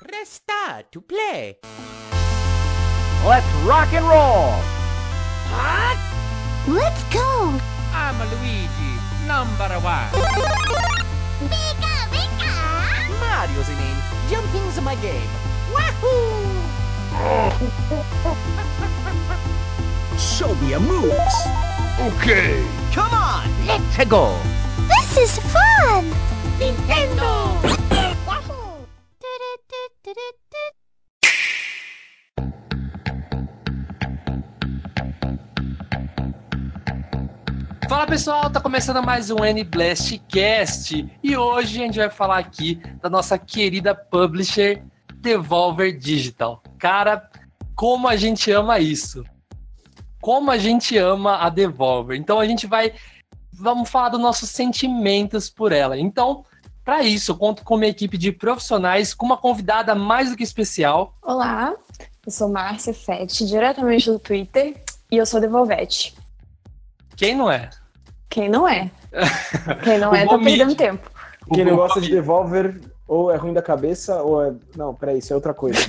Press star to play. Let's rock and roll! Let's go! I'm Luigi, number one. Pika, pika! Mario's the name. Jumping's my game. Wahoo! Show me your moves! Okay! Come on, let's go. This is fun! Nintendo! Fala pessoal, tá começando mais um N-Blast Cast e hoje a gente vai falar aqui da nossa querida publisher Devolver Digital. Cara, como a gente ama isso! Como a gente ama a Devolver. Então a gente vai vamos falar dos nossos sentimentos por ela. Então, para isso, eu conto com uma equipe de profissionais com uma convidada mais do que especial. Olá, eu sou Márcia Fett, diretamente do Twitter, e eu sou Devolvete. Quem não é? Quem não é? Quem não O é, tá perdendo tempo. Quem não O- gosta de Devolver, ou é ruim da cabeça, ou é. Não, peraí, isso é outra coisa.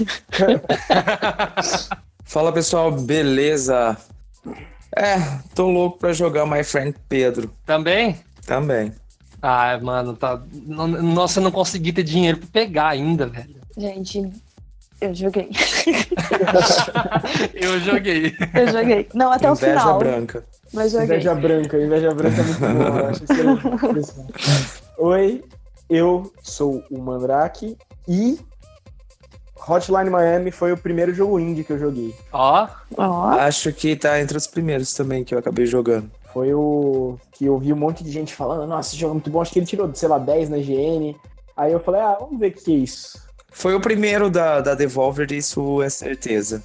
Fala pessoal, beleza? É, tô louco pra jogar My Friend Pedro Também? também. Ah, mano, tá. Nossa, eu não consegui ter dinheiro pra pegar ainda, velho. Gente, eu joguei. Eu joguei. Eu joguei. Não, até o Inveja final, branca. Mas joguei. Inveja branca, inveja branca é muito bom. Eu acho excelente. Oi, eu sou o Mandrake e Hotline Miami foi o primeiro jogo indie que eu joguei. Ó, Ó, Acho que tá entre os primeiros também que eu acabei jogando. Foi o que eu vi um monte de gente falando, nossa, esse jogo é muito bom, acho que ele tirou, sei lá, 10 na GN. Aí eu falei, ah, vamos ver o que é isso. Foi o primeiro da, da Devolver, isso é certeza.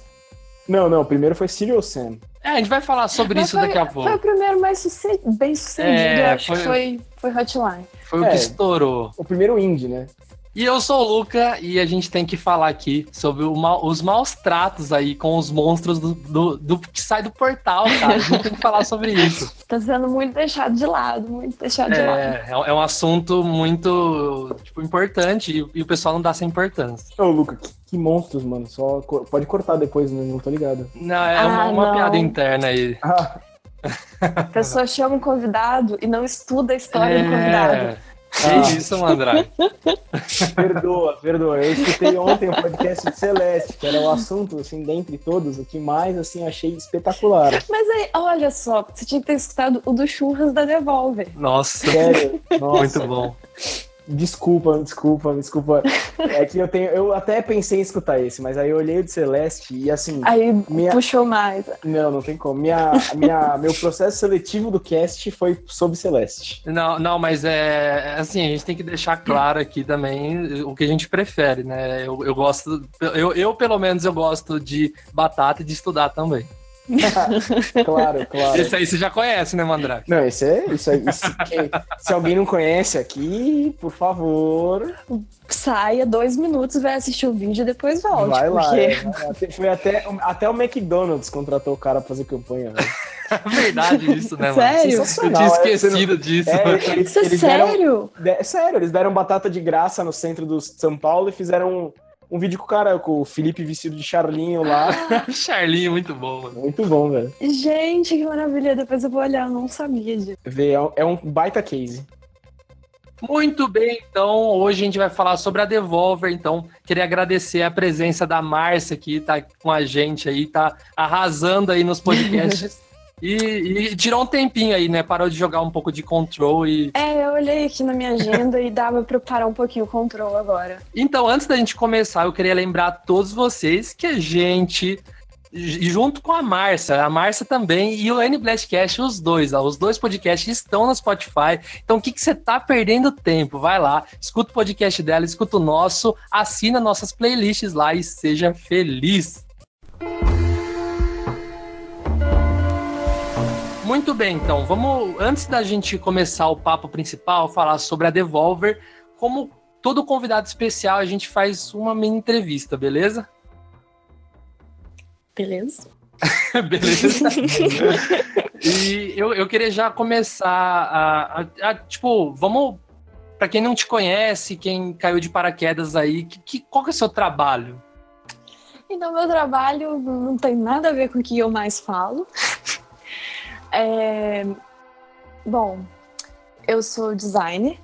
Não, não, o primeiro foi Serial Sam. É, a gente vai falar sobre mas isso foi, daqui a Foi o pouco. primeiro mais suce- bem sucedido, É, eu acho foi- que foi, foi Hotline. Foi o É. que estourou. O primeiro indie, né? E eu sou o Luca e a gente tem que falar aqui sobre o mal- os maus tratos aí com os monstros do, do- do- que sai do portal, cara. A gente tem que falar sobre isso. Tá sendo muito deixado de lado, muito deixado de lado. É, é um assunto muito tipo, importante e, e o pessoal não dá essa importância. Ô, Luca, que, que monstros, mano. Só co- pode cortar depois, né? não tô ligado. Não, é uma, Ah, uma não. piada interna aí. Ah, A pessoa chama um convidado e não estuda a história do convidado. É. Que Ah. isso, Mandrake? perdoa, perdoa. Eu escutei ontem o podcast de Celeste, que era o assunto, assim, dentre todos, o que mais, assim, achei espetacular. Mas aí, olha só, você tinha que ter escutado o do Churras da Devolver. Nossa, Sério. Nossa. muito bom. Desculpa, desculpa, desculpa. É que eu tenho. Eu até pensei em escutar esse, mas aí eu olhei o de Celeste e assim. Aí Minha- puxou mais. Não, não tem como. Minha, minha, meu processo seletivo do cast foi sobre Celeste. Não, não, mas é assim, a gente tem que deixar claro aqui também o que a gente prefere, né? Eu, eu gosto, eu, eu pelo menos eu gosto de batata e de estudar também. Claro, claro. Esse aí você já conhece, né, Mandrake? Não, isso é. Isso aí, isso- quem- se alguém não conhece aqui, por favor, Saia dois minutos, vai assistir o vídeo e depois volte. vai lá. porque... é, vai foi até, até o McDonald's contratou o cara pra fazer campanha. velho. É verdade isso, né, mano? Sério? Eu tinha é, você não- esquecido disso. É, eles, Isso é eles deram- sério? de- é sério, eles deram batata de graça no centro do São Paulo e fizeram um, vídeo com o cara, com o Felipe vestido de Charlinho lá. Charlinho, muito bom, mano. Muito bom, velho. Gente, que maravilha. Depois eu vou olhar, eu não sabia disso. Vê, é um- é um baita case. Muito bem, então hoje a gente vai falar sobre a Devolver, então queria agradecer a presença da Márcia que tá com a gente aí, tá arrasando aí nos podcasts. E, e tirou um tempinho aí, né? Parou de jogar um pouco de control e É, eu olhei aqui na minha agenda e dava pra eu parar um pouquinho o control agora. Então, antes da gente começar, eu queria lembrar a todos vocês que a gente, junto com a Márcia, a Márcia também e o N Blastcast, os dois, ó, os dois podcasts estão no Spotify. Então, o que, que você tá perdendo tempo? Vai lá, escuta o podcast dela, escuta o nosso, assina nossas playlists lá e seja feliz. Muito bem, então, vamos, antes da gente começar o papo principal, falar sobre a Devolver, como todo convidado especial, a gente faz uma mini entrevista, beleza? Beleza? beleza? e eu, eu queria já começar a, a- a- Tipo, vamos Pra quem não te conhece, quem caiu de paraquedas aí, que, que, qual que é o seu trabalho? Então, meu trabalho não tem nada a ver com o que eu mais falo. É, Bom, eu sou designer,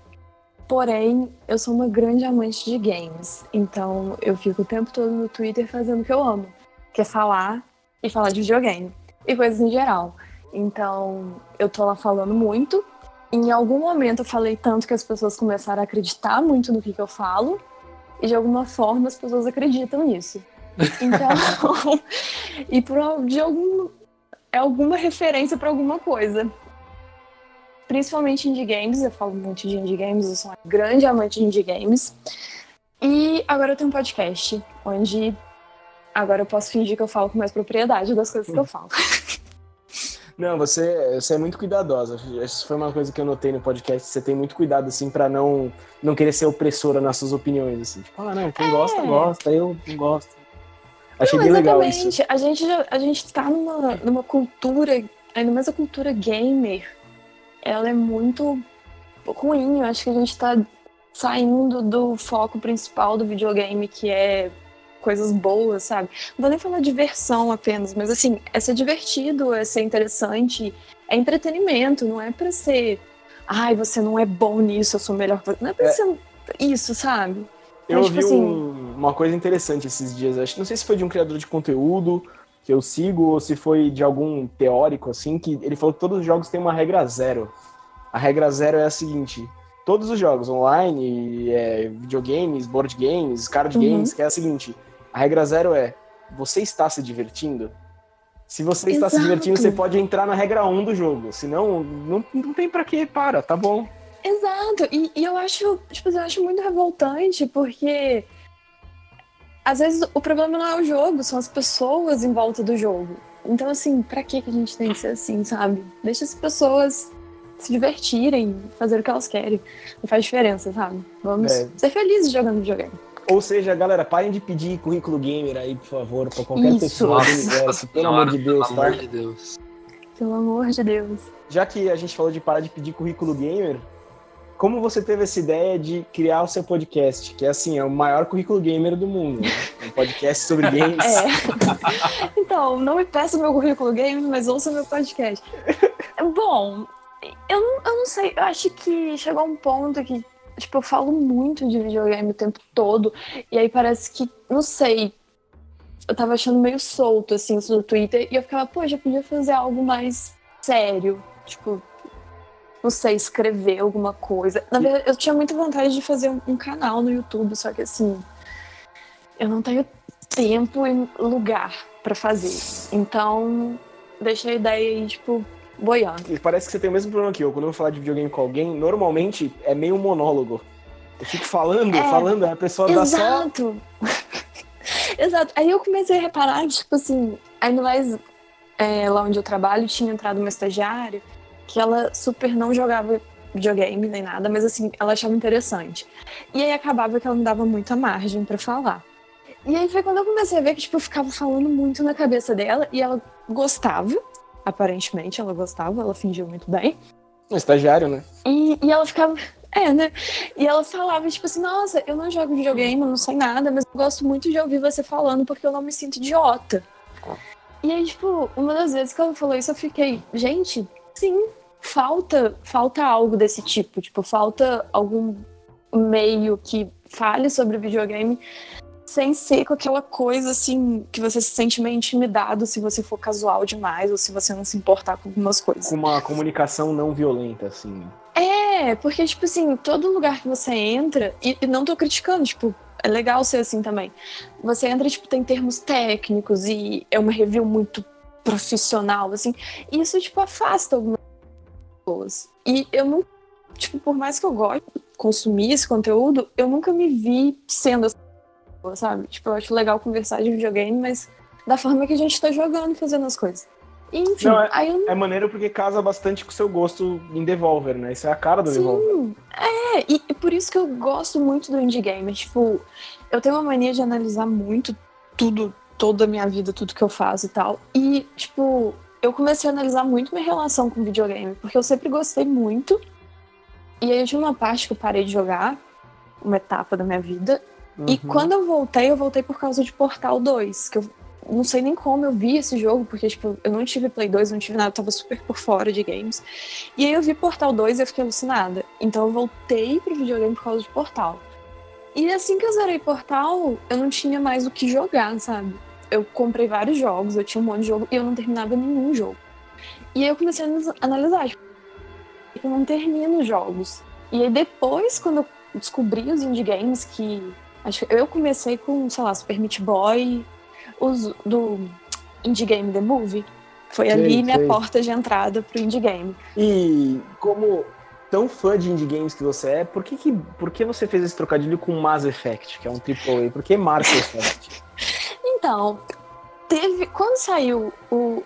porém eu sou uma grande amante de games. Então eu fico o tempo todo no Twitter fazendo o que eu amo, que é falar e falar de videogame e coisas em geral. Então eu tô lá falando muito. Em algum momento eu falei tanto que as pessoas começaram a acreditar muito no que, que eu falo, e de alguma forma as pessoas acreditam nisso. Então, e por de algum é alguma referência para alguma coisa. Principalmente indie games, eu falo muito de indie games, eu sou uma grande amante de indie games. E agora eu tenho um podcast, onde agora eu posso fingir que eu falo com mais propriedade das coisas que eu falo. Não, você, você é muito cuidadosa. Isso foi uma coisa que eu notei no podcast. Você tem muito cuidado, assim, pra não, não querer ser opressora nas suas opiniões, assim. Tipo, ah, não, quem É. gosta, gosta, eu não gosto. Achei Não, bem legal exatamente. isso. A gente, a gente tá numa, numa cultura, ainda mais a cultura gamer, ela é muito ruim. Eu acho que a gente tá saindo do foco principal do videogame, que é coisas boas, sabe? Não vou nem falar diversão apenas, mas assim, é ser divertido, é ser interessante, é entretenimento, não é pra ser. Ai, você não é bom nisso, eu sou melhor que você. Não é pra É. ser isso, sabe? Eu Mas, tipo assim- um- uma coisa interessante esses dias. Acho, não sei se foi de um criador de conteúdo que eu sigo ou se foi de algum teórico, assim, que ele falou que todos os jogos têm uma regra zero. A regra zero é a seguinte: todos os jogos online, é, videogames, board games, card Uhum. games, que é a seguinte: a regra zero é você está se divertindo? Se você está se Exato. divertindo, você pode entrar na regra 1 do jogo. Senão, não, não tem pra que, para, tá bom. Exato, e, e eu acho, tipo, eu acho muito revoltante, porque às vezes o problema não é o jogo, são as pessoas em volta do jogo. Então, assim, pra que que a gente tem que ser assim, sabe? Deixa as pessoas se divertirem, fazer o que elas querem. Não faz diferença, sabe? Vamos É. ser felizes jogando videogame. Ou seja, galera, parem de pedir currículo gamer aí, por favor, pra qualquer Isso. pessoa do universo, pelo amor de Deus, pelo tá? amor de Deus. Pelo amor de Deus. Já que a gente falou de parar de pedir currículo gamer, como você teve essa ideia de criar o seu podcast? Que é assim, é o maior currículo gamer do mundo. Né? Um podcast sobre games. É. então, não me peça meu currículo game, mas ouça meu podcast. Bom, eu não, eu não sei, eu acho que chegou a um ponto que, tipo, eu falo muito de videogame o tempo todo, e aí parece que, não sei, eu tava achando meio solto, assim, isso no Twitter, e eu ficava, pô, já podia fazer algo mais sério, tipo, não sei, escrever alguma coisa. Na verdade, eu tinha muita vontade de fazer um, canal no YouTube, só que assim, eu não tenho tempo e lugar pra fazer. Então, deixei a ideia aí, tipo, boiando. E Parece que você tem o mesmo problema que eu. Quando eu vou falar de videogame com alguém, normalmente é meio monólogo. Eu fico falando, É. falando, a pessoa dá só. Exato! Exato. Aí eu comecei a reparar tipo assim, ainda mais é, lá onde eu trabalho, tinha entrado uma estagiária que ela super não jogava videogame nem nada, mas assim, ela achava interessante. E aí acabava que ela não dava muita margem pra falar. E aí foi quando eu comecei a ver que, tipo, eu ficava falando muito na cabeça dela e ela gostava, aparentemente ela gostava, ela fingiu muito bem. Um estagiário, né? E, e ela ficava. É, né? E ela falava, tipo assim, nossa, eu não jogo videogame, eu não sei nada, mas eu gosto muito de ouvir você falando porque eu não me sinto idiota. E aí, tipo, uma das vezes que ela falou isso, eu fiquei, gente, sim, falta, falta algo desse tipo. Tipo, falta algum meio que fale sobre videogame sem ser com aquela coisa assim que você se sente meio intimidado se você for casual demais ou se você não se importar com algumas coisas. Com uma comunicação não violenta, assim. É, porque, tipo assim, todo lugar que você entra, e, e não tô criticando, tipo, é legal ser assim também. Você entra, tipo, tem termos técnicos e é uma review muito profissional, assim, e isso, tipo, afasta algumas pessoas. E eu não, tipo, por mais que eu goste de consumir esse conteúdo, eu nunca me vi sendo essa pessoa, sabe? Tipo, eu acho legal conversar de videogame, mas da forma que a gente tá jogando, fazendo as coisas. E, enfim, Não, aí eu É maneiro porque casa bastante com o seu gosto em Devolver, né? Isso é a cara do Devolver. Sim, é, e, e por isso que eu gosto muito do indie gamer. Tipo, eu tenho uma mania de analisar muito tudo, toda a minha vida, tudo que eu faço e tal. E, tipo, eu comecei a analisar muito minha relação com videogame, porque eu sempre gostei muito. E aí eu tinha uma parte que eu parei de jogar, uma etapa da minha vida. E Uhum. quando eu voltei, eu voltei por causa de Portal 2, que eu não sei nem como eu vi esse jogo, porque tipo, eu não tive Play 2, não tive nada, eu tava super por fora de games. E aí eu vi Portal 2 e eu fiquei alucinada. Então eu voltei pro videogame por causa de Portal. E assim que eu zerei Portal, eu não tinha mais o que jogar, sabe? Eu comprei vários jogos, eu tinha um monte de jogo e eu não terminava nenhum jogo. E aí eu comecei a analisar, tipo, eu não termino jogos. E aí depois, quando eu descobri os indie games que. Acho que eu comecei com, sei lá, Super Meat Boy, os do Indie Game The Movie. Foi Sei, ali minha sei. porta de entrada pro indie game. E como tão fã de indie games que você é, por que, que, por que você fez esse trocadilho com Mass Effect, que é um AAA? Por que Mass Effect? Então, teve. Quando saiu o.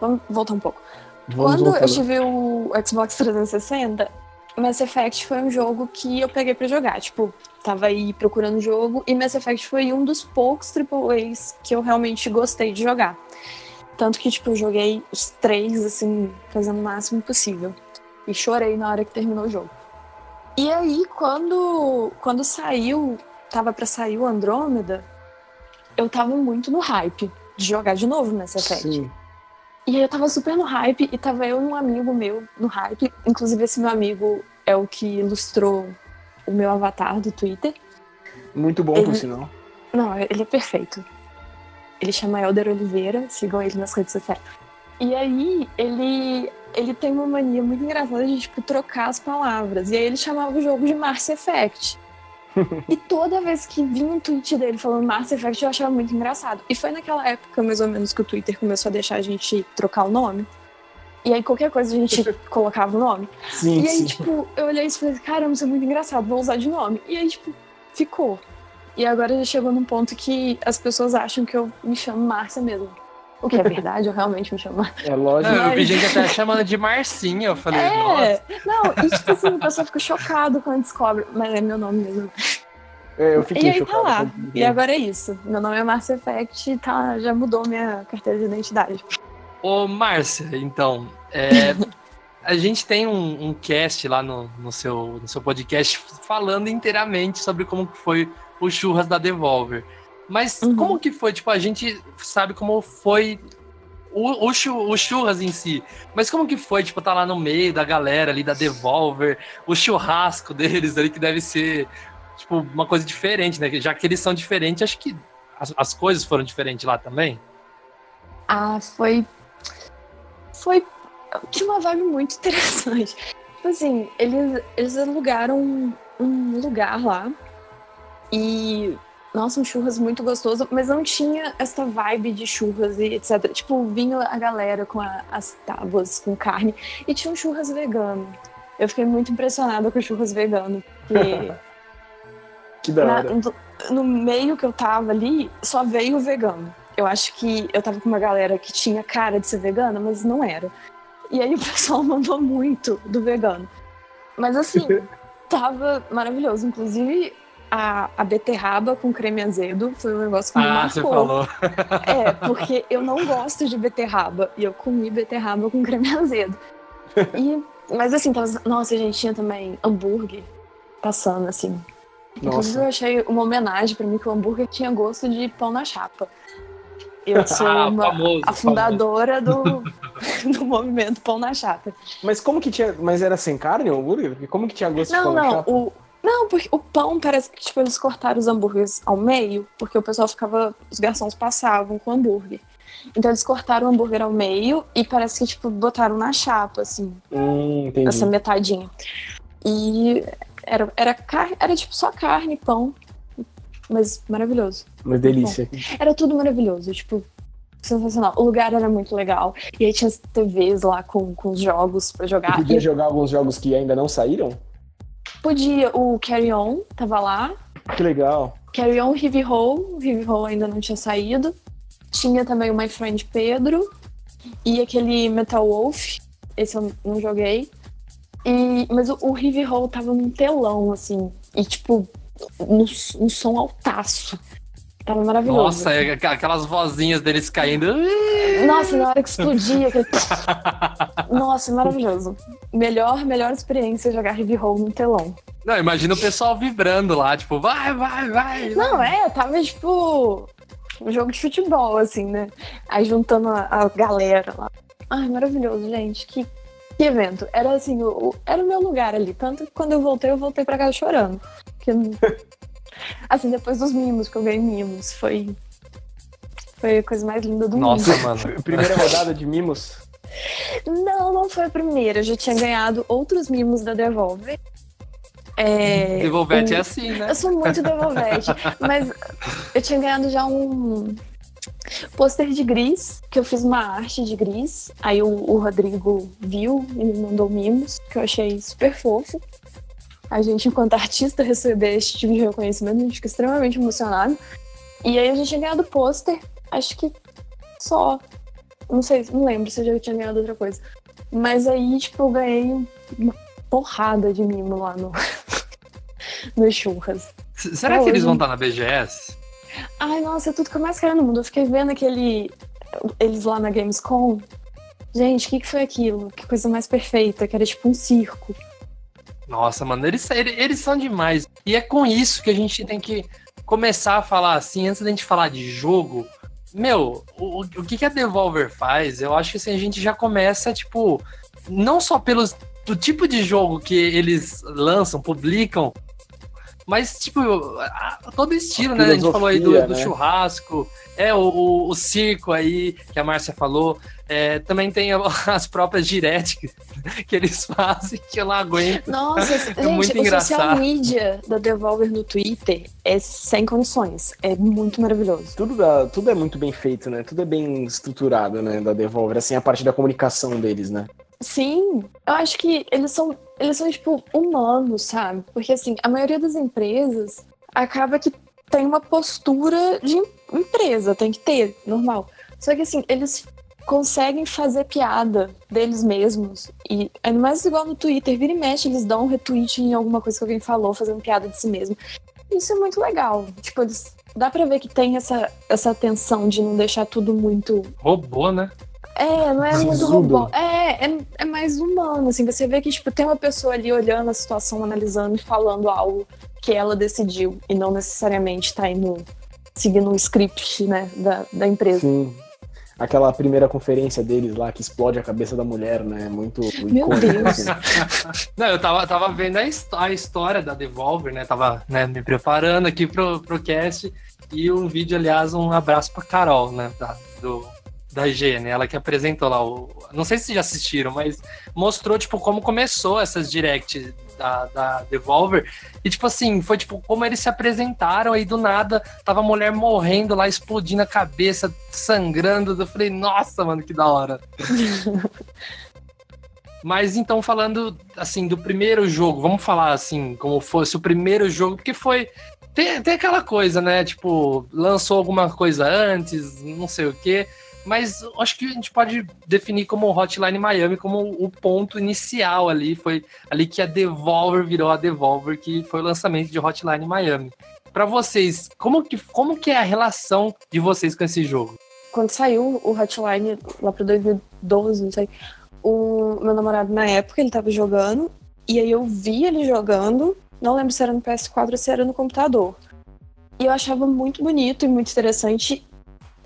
Vamos voltar um pouco. Vamos Quando eu voltando. tive o Xbox 360, Mass Effect foi um jogo que eu peguei pra jogar. Tipo, tava aí procurando jogo e Mass Effect foi um dos poucos AAAs que eu realmente gostei de jogar. Tanto que, tipo, eu joguei os três, assim, fazendo o máximo possível. E chorei na hora que terminou o jogo. E aí, quando, quando saiu, tava pra sair o Andrômeda, eu tava muito no hype de jogar de novo Mass Effect. Sim. E aí eu tava super no hype, e tava eu e um amigo meu no hype. Inclusive, esse meu amigo é o que ilustrou o meu avatar do Twitter. Muito bom, por Ele- sinal. Não, ele é perfeito. Ele chama Helder Oliveira, sigam ele nas redes sociais. E aí, ele, ele tem uma mania muito engraçada de, tipo, trocar as palavras. E aí ele chamava o jogo de Mars Effect. e toda vez que vinha um tweet dele falando Mars Effect, eu achava muito engraçado. E foi naquela época, mais ou menos, que o Twitter começou a deixar a gente trocar o nome. E aí, qualquer coisa, a gente colocava o nome. Sim, E aí, sim. tipo, eu olhei isso e falei, caramba, isso é muito engraçado, vou usar de nome. E aí, tipo, ficou. E agora já chegou num ponto que as pessoas acham que eu me chamo Márcia mesmo. O que é verdade, eu realmente me chamo Márcia. É lógico. Não, eu vi Mas- gente até chamando de Marcinha. Eu falei, nossa. É, não, e tipo assim, a pessoa fica chocada quando descobre, mas é meu nome mesmo. É, eu E fiquei aí tá chocado. lá. E agora é isso. Meu nome é Márcia Effect e tá, já mudou minha carteira de identidade. Ô, Márcia, então, é, a gente tem um, um cast lá no, no seu, no seu podcast falando inteiramente sobre como que foi o churras da Devolver. Mas Uhum. como que foi? Tipo, a gente sabe como foi o, o, o churras em si. Mas como que foi, tipo, tá lá no meio da galera ali da Devolver, o churrasco deles ali, que deve ser, tipo, uma coisa diferente, né? Já que eles são diferentes, acho que as, as coisas foram diferentes lá também. Ah, foi. Foi. Tinha uma vibe muito interessante. Tipo assim, eles, eles alugaram um, um lugar lá. E. Nossa, um churras muito gostoso, mas não tinha essa vibe de churras e etc. Tipo, vinha a galera com a- as tábuas com carne e tinha um churras vegano. Eu fiquei muito impressionada com o churras vegano, porque Que da na- hora. no, no meio que eu tava ali, só veio o vegano. Eu acho que eu tava com uma galera que tinha cara de ser vegana, mas não era. E aí o pessoal mandou muito do vegano. Mas assim, tava maravilhoso. Inclusive, a, a beterraba com creme azedo foi um negócio que me Ah, marcou. você falou. É, porque eu não gosto de beterraba. E eu comi beterraba com creme azedo. E, mas assim, tava, nossa, gente, tinha também hambúrguer passando, assim. Inclusive, eu Nossa. achei uma homenagem pra mim que o hambúrguer tinha gosto de pão na chapa. Eu sou Ah, uma, famoso, a fundadora do, do movimento Pão na Chapa. Mas como que tinha. Mas era sem carne o hambúrguer? Porque como que tinha gosto de Não, pão na não, chapa? o, não, porque o pão parece que tipo, eles cortaram os hambúrgueres ao meio, porque o pessoal ficava. Os garçons passavam com hambúrguer. Então eles cortaram o hambúrguer ao meio e parece que, tipo, botaram na chapa, assim, Hum, entendi. essa metadinha. E era, era, car... era tipo só carne e pão. Mas maravilhoso. Uma delícia. Era tudo maravilhoso, tipo, sensacional. O lugar era muito legal. E aí tinha as TVs lá com, com os jogos pra E jogar. podia E jogar alguns jogos que ainda não saíram? Podia, o Carry On tava lá. Que legal. Carry On, Heavy. O Heavy Roll ainda não tinha saído. Tinha também o My Friend Pedro. E aquele Metal Wolf. Esse eu não joguei. E, mas o, o Heavy Roll tava num telão, assim. E, tipo, um, um som altaço. Tava maravilhoso. Nossa, é aqu- aquelas vozinhas deles caindo. Nossa, na hora que explodia, aquele... Nossa, maravilhoso. Melhor, melhor experiência jogar Heavy Roll no telão. Não, imagina o pessoal vibrando lá, tipo, vai, vai, vai. Não, é, tava tipo um jogo de futebol, assim, né? Aí juntando a, a galera lá. Ai, maravilhoso, gente. Que, que evento. Era assim, o, o- era o meu lugar ali. Tanto que quando eu voltei, eu voltei pra casa chorando. Porque, assim, depois dos mimos, que eu ganhei mimos, foi. Foi a coisa mais linda do Nossa, mundo. mano. Primeira rodada de mimos. Não, não foi a primeira. Eu já tinha ganhado outros mimos da Devolver. É, Devolvete um- é assim, né? Eu sou muito Devolvete, mas eu tinha ganhado já um pôster de gris, que eu fiz uma arte de gris. Aí o, o Rodrigo viu e me mandou mimos, que eu achei super fofo. A gente, enquanto artista, receber esse tipo de reconhecimento, a gente fica extremamente emocionado. E aí eu já tinha ganhado pôster, acho que só. Não sei, não lembro se eu já tinha ganhado outra coisa. Mas aí, tipo, eu ganhei uma porrada de mimo lá no, no churras. Será É, que eles hoje- vão estar na BGS? Ai, nossa, é tudo que eu mais quero no mundo. Eu fiquei vendo aquele. Eles lá na Gamescom. Gente, o que, que foi aquilo? Que coisa mais perfeita, que era tipo um circo. Nossa, mano, eles, ele- eles são demais. E é com isso que a gente tem que começar a falar assim, antes da gente falar de jogo. Meu, o, o que, que a Devolver faz? Eu acho que assim, a gente já começa, tipo, não só pelos do tipo de jogo que eles lançam, publicam, mas, tipo, todo estilo, A né? A gente falou aí do, do né? churrasco, é o, o, o circo aí, que a Márcia falou. É, também tem as próprias direct que, eles fazem, que eu não aguento. Nossa, gente, É muito o social engraçado. media da Devolver no Twitter é sem condições. É muito maravilhoso. Tudo, dá- tudo é muito bem feito, né? Tudo é bem estruturado, né? Da Devolver, assim, a parte da comunicação deles, né? Sim, eu acho que eles são, eles são tipo humanos, sabe? Porque assim, a maioria das empresas acaba que tem uma postura de em- empresa, tem que ter, normal. Só que assim, eles conseguem fazer piada deles mesmos. E ainda mais igual no Twitter, vira e mexe, eles dão um retweet em alguma coisa que alguém falou, fazendo piada de si mesmo. Isso é muito legal. Tipo, eles. Dá pra ver que tem essa, essa atenção de não deixar tudo muito Robô, né? é, não é muito robô. É, é, é mais humano, assim. Você vê que, tipo, tem uma pessoa ali olhando a situação, analisando e falando algo que ela decidiu. E não necessariamente tá indo seguindo um script, né, da, da empresa. Sim. Aquela primeira conferência deles lá que explode a cabeça da mulher, né? Muito Meu icônico, Deus. assim. Não, eu tava, tava vendo a, a história da Devolver, né? Tava né, me preparando aqui pro, pro cast. E um vídeo, aliás, um abraço pra Carol, né? Da, do, da IGN, ela que apresentou lá o. Não sei se já assistiram, mas mostrou, tipo, como começou essas directs da, da Devolver. E, tipo assim, foi tipo como eles se apresentaram aí do nada, tava a mulher morrendo lá, explodindo a cabeça, sangrando. Eu falei, nossa, mano, que da hora. Mas então, falando assim do primeiro jogo, vamos falar assim, como fosse o primeiro jogo, porque foi. Tem, tem aquela coisa, né? Tipo, lançou alguma coisa antes, não sei o quê. Mas acho que a gente pode definir como Hotline Miami como o ponto inicial ali. Foi ali que a Devolver virou a Devolver, que foi o lançamento de Hotline Miami. Pra vocês, como que, como que é a relação de vocês com esse jogo? Quando saiu o Hotline, lá pra 2012, não sei, o meu namorado na época, ele tava jogando, e aí eu vi ele jogando, não lembro se era no PS4 ou se era no computador. E eu achava muito bonito e muito interessante,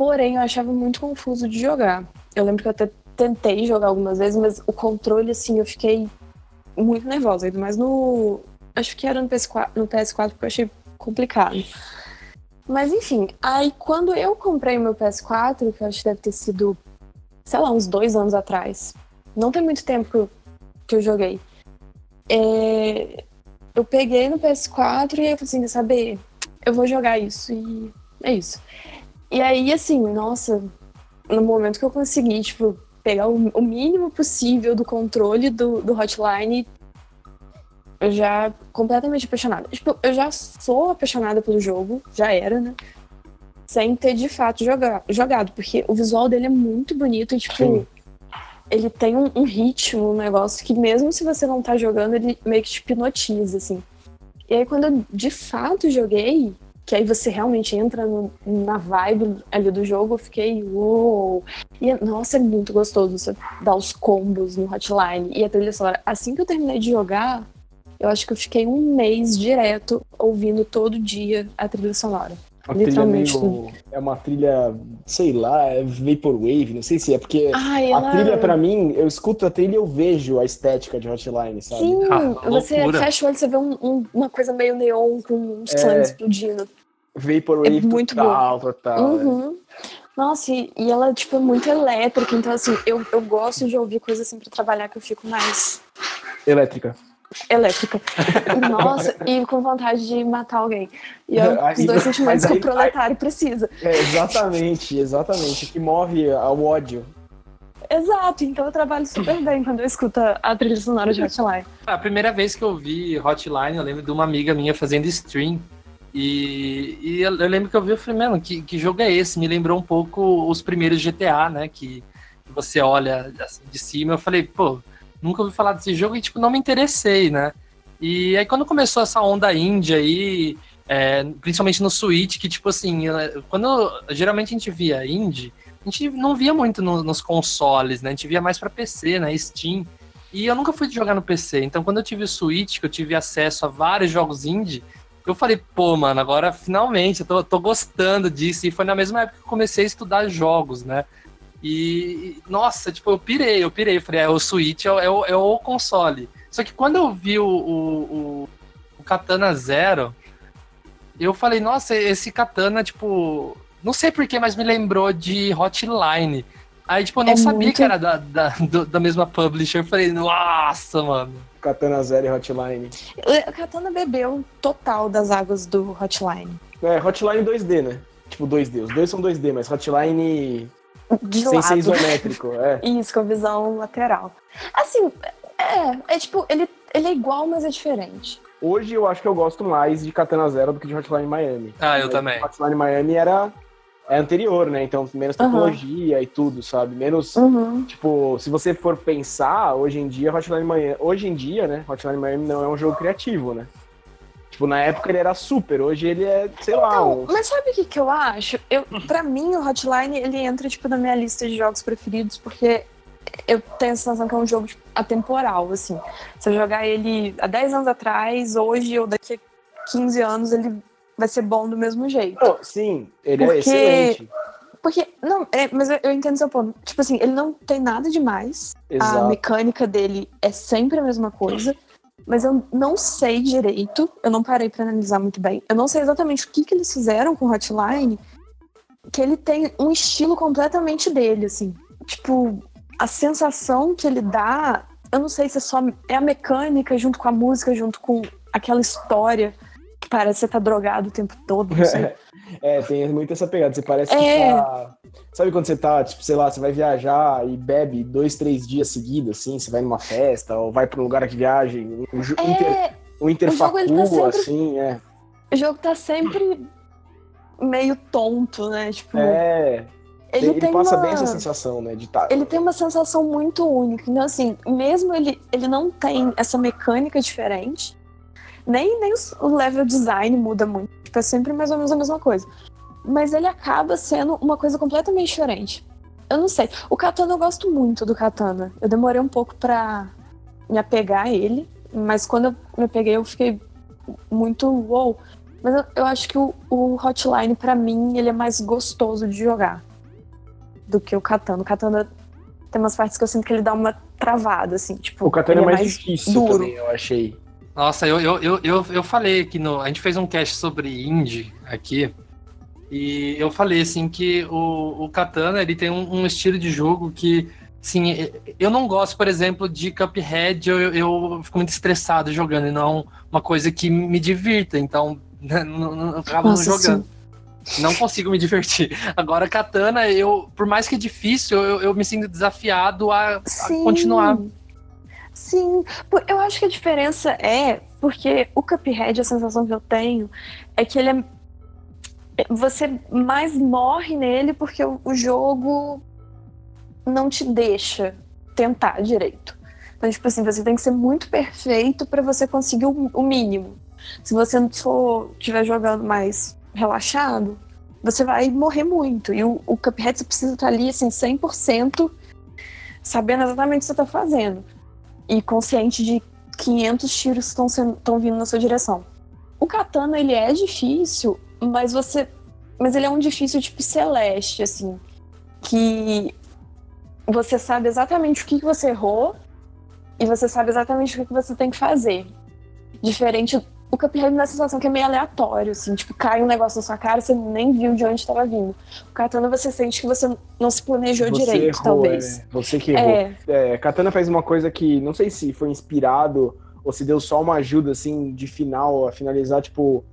porém eu achava muito confuso de jogar. Eu lembro que eu até tentei jogar algumas vezes, mas o controle, assim, eu fiquei muito nervosa, ainda mais no. Acho que era no PS4, no PS4 porque eu achei complicado. Mas enfim, aí quando eu comprei o meu PS4, que eu acho que deve ter sido, sei lá, uns dois anos atrás, não tem muito tempo que eu, que eu joguei. É, eu peguei no PS4 e eu falei assim, quer saber? Eu vou jogar isso e é isso. E aí, assim, nossa, no momento que eu consegui, tipo, pegar o, o mínimo possível do controle do, do Hotline, eu já completamente apaixonada. Tipo, eu já sou apaixonada pelo jogo, já era, né? Sem ter de fato joga, jogado, porque o visual dele é muito bonito e, tipo, Sim. ele tem um, um ritmo, um negócio que mesmo se você não tá jogando, ele meio que te hipnotiza, assim. E aí, quando eu de fato joguei, que aí você realmente entra no- na vibe ali do jogo, eu fiquei, uou! E, nossa, é muito gostoso você dar os combos no hotline. E a trilha sonora, assim que eu terminei de jogar, eu acho que eu fiquei um mês direto ouvindo todo dia a trilha sonora. Uma trilha Literalmente meio. É uma trilha, sei lá, é Vaporwave, não sei se é, porque Ai, a ela... trilha, pra mim, eu escuto a trilha e eu vejo a estética de Hotline, sabe? Sim, Ah, você loucura. fecha o olho, você vê um- um- uma coisa meio neon com uns É. explodindo. Vaporwave É muito total, total. é. Uhum. Nossa, e, e ela, tipo, é muito elétrica, então, assim, eu, eu gosto de ouvir coisa assim pra trabalhar que eu fico mais Elétrica. elétrica. Nossa, e com vontade de matar alguém. E é um Aí- dos dois sentimentos que aí- o proletário precisa. É, exatamente, exatamente. Que move ao ódio. Exato, então eu trabalho super bem quando eu escuto a- a trilha sonora de Hotline. A primeira vez que eu vi Hotline, eu lembro de uma amiga minha fazendo stream. E, e eu, eu lembro que eu vi, eu falei, mano, que, que jogo é esse? Me lembrou um pouco os primeiros GTA, né? Que, você olha assim, de cima. Eu falei, pô, nunca ouvi falar desse jogo e, tipo, não me interessei, né? E aí quando começou essa onda índia aí, é, principalmente no Switch, que, tipo assim, quando geralmente a gente via indie, a gente não via muito no- nos consoles, né? A gente via mais pra PC, né? Steam. E eu nunca fui jogar no PC. Então, quando eu tive o Switch, que eu tive acesso a vários jogos indie, eu falei, pô, mano, agora finalmente eu tô, tô gostando disso. E foi na mesma época que eu comecei a estudar jogos, né? E, nossa, tipo, eu pirei, eu pirei. Eu falei, é, o Switch é, o- é é o console. Só que quando eu vi o, o, o- o Katana Zero, eu falei, nossa, esse Katana, tipo, não sei porquê, mas me lembrou de Hotline. Aí, tipo, eu não É sabia muito- que era da, da, do- da mesma publisher. Eu falei, nossa, mano. Katana Zero e Hotline. O Katana bebeu total das águas do Hotline. É, Hotline 2D, né? Tipo 2D. Os dois são 2D, mas Hotline De sem ser lado. isométrico. É. Isso, com a visão lateral. Assim, é, é tipo, ele, ele é igual, mas é diferente. Hoje eu acho que eu gosto mais de Katana Zero do que de Hotline Miami. Ah, eu Mas também. Hotline Miami era é anterior, né? Então, menos tecnologia e tudo, sabe? Menos. Uhum. Tipo, se você for pensar, hoje em dia, Hotline Miami. Hoje em dia, né? Hotline Miami não é um jogo criativo, né? Tipo, na época ele era super, hoje ele é, sei lá, um. mas sabe o que, que eu acho? Eu, pra mim, o Hotline, ele entra, tipo, na minha lista de jogos preferidos, porque eu tenho a sensação que é um jogo tipo, atemporal, assim. Se eu jogar ele há 10 anos atrás, hoje ou daqui a 15 anos, ele vai ser bom do mesmo jeito. Não, sim, ele é Porque- excelente. Porque, não, é, mas eu, entendo seu ponto. Tipo assim, ele não tem nada demais. A Exato. mecânica dele é sempre a mesma coisa. Mas eu não sei direito, eu não parei pra analisar muito bem. Eu não sei exatamente o que, que eles fizeram com o Hotline, que ele tem um estilo completamente dele, assim. Tipo, a sensação que ele dá, eu não sei se é só é a mecânica junto com a música, junto com aquela história parece que você tá drogado o tempo todo. É, tem muito essa pegada. Você parece É. que tá. Sabe quando você tá, tipo, sei lá, você vai viajar e bebe dois, três dias seguidos, assim, você vai numa festa, ou vai pra um lugar que viagem, um, ju- inter, É, um interfacu, tá sempre- assim, é. o jogo tá sempre meio tonto, né? Tipo, É, ele, ele, tem passa uma... bem essa sensação, né? De tá, Ele tem uma sensação muito única. Então, assim, mesmo ele, ele não tem essa mecânica diferente, nem, nem o level design muda muito. Tipo, é sempre mais ou menos a mesma coisa. Mas ele acaba sendo uma coisa completamente diferente. Eu não sei. O Katana, eu gosto muito do Katana. Eu demorei um pouco pra me apegar a ele, mas quando eu me apeguei, eu fiquei muito wow. Mas eu, eu acho que o, o Hotline, pra mim, ele é mais gostoso de jogar do que o Katana. O Katana tem umas partes que eu sinto que ele dá uma travada, assim, tipo. O Katana é ele mais, difícil duro. também, eu achei. Nossa, eu, eu, eu, eu, eu falei aqui no. A gente fez um cast sobre indie aqui. E eu falei assim que o, o Katana ele tem um, um estilo de jogo que. Sim, eu não gosto, por exemplo, de Cuphead, eu, eu, fico muito estressado jogando, e não uma coisa que me divirta, então né, não, não, eu acabo não Nossa, jogando. Não consigo me divertir. Agora, Katana, eu, por mais que é difícil, eu, eu me sinto desafiado a, a Sim. continuar. Sim, eu acho que a diferença é porque o Cuphead, a sensação que eu tenho é que ele é. Você mais morre nele porque o, jogo não te deixa tentar direito. Então, tipo assim, você tem que ser muito perfeito para você conseguir o, o mínimo. Se você não for estiver jogando mais relaxado, você vai morrer muito. E o, o Cuphead você precisa estar ali, assim, 100% sabendo exatamente o que você está fazendo. E consciente de 500 tiros que estão vindo na sua direção. O Katana, ele é difícil, mas você... Mas ele é um difícil tipo celeste, assim. Que você sabe exatamente o que, que você errou e você sabe exatamente o que, que você tem que fazer. Diferente o Cuphead me dá a sensação que é meio aleatório, assim, tipo, cai um negócio na sua cara, você nem viu de onde estava vindo. O Katana você sente que você não se planejou Você direito, errou, talvez. é. Você que errou. É, É, Katana faz uma coisa que não sei se foi inspirado ou se deu só uma ajuda assim de final a finalizar, tipo,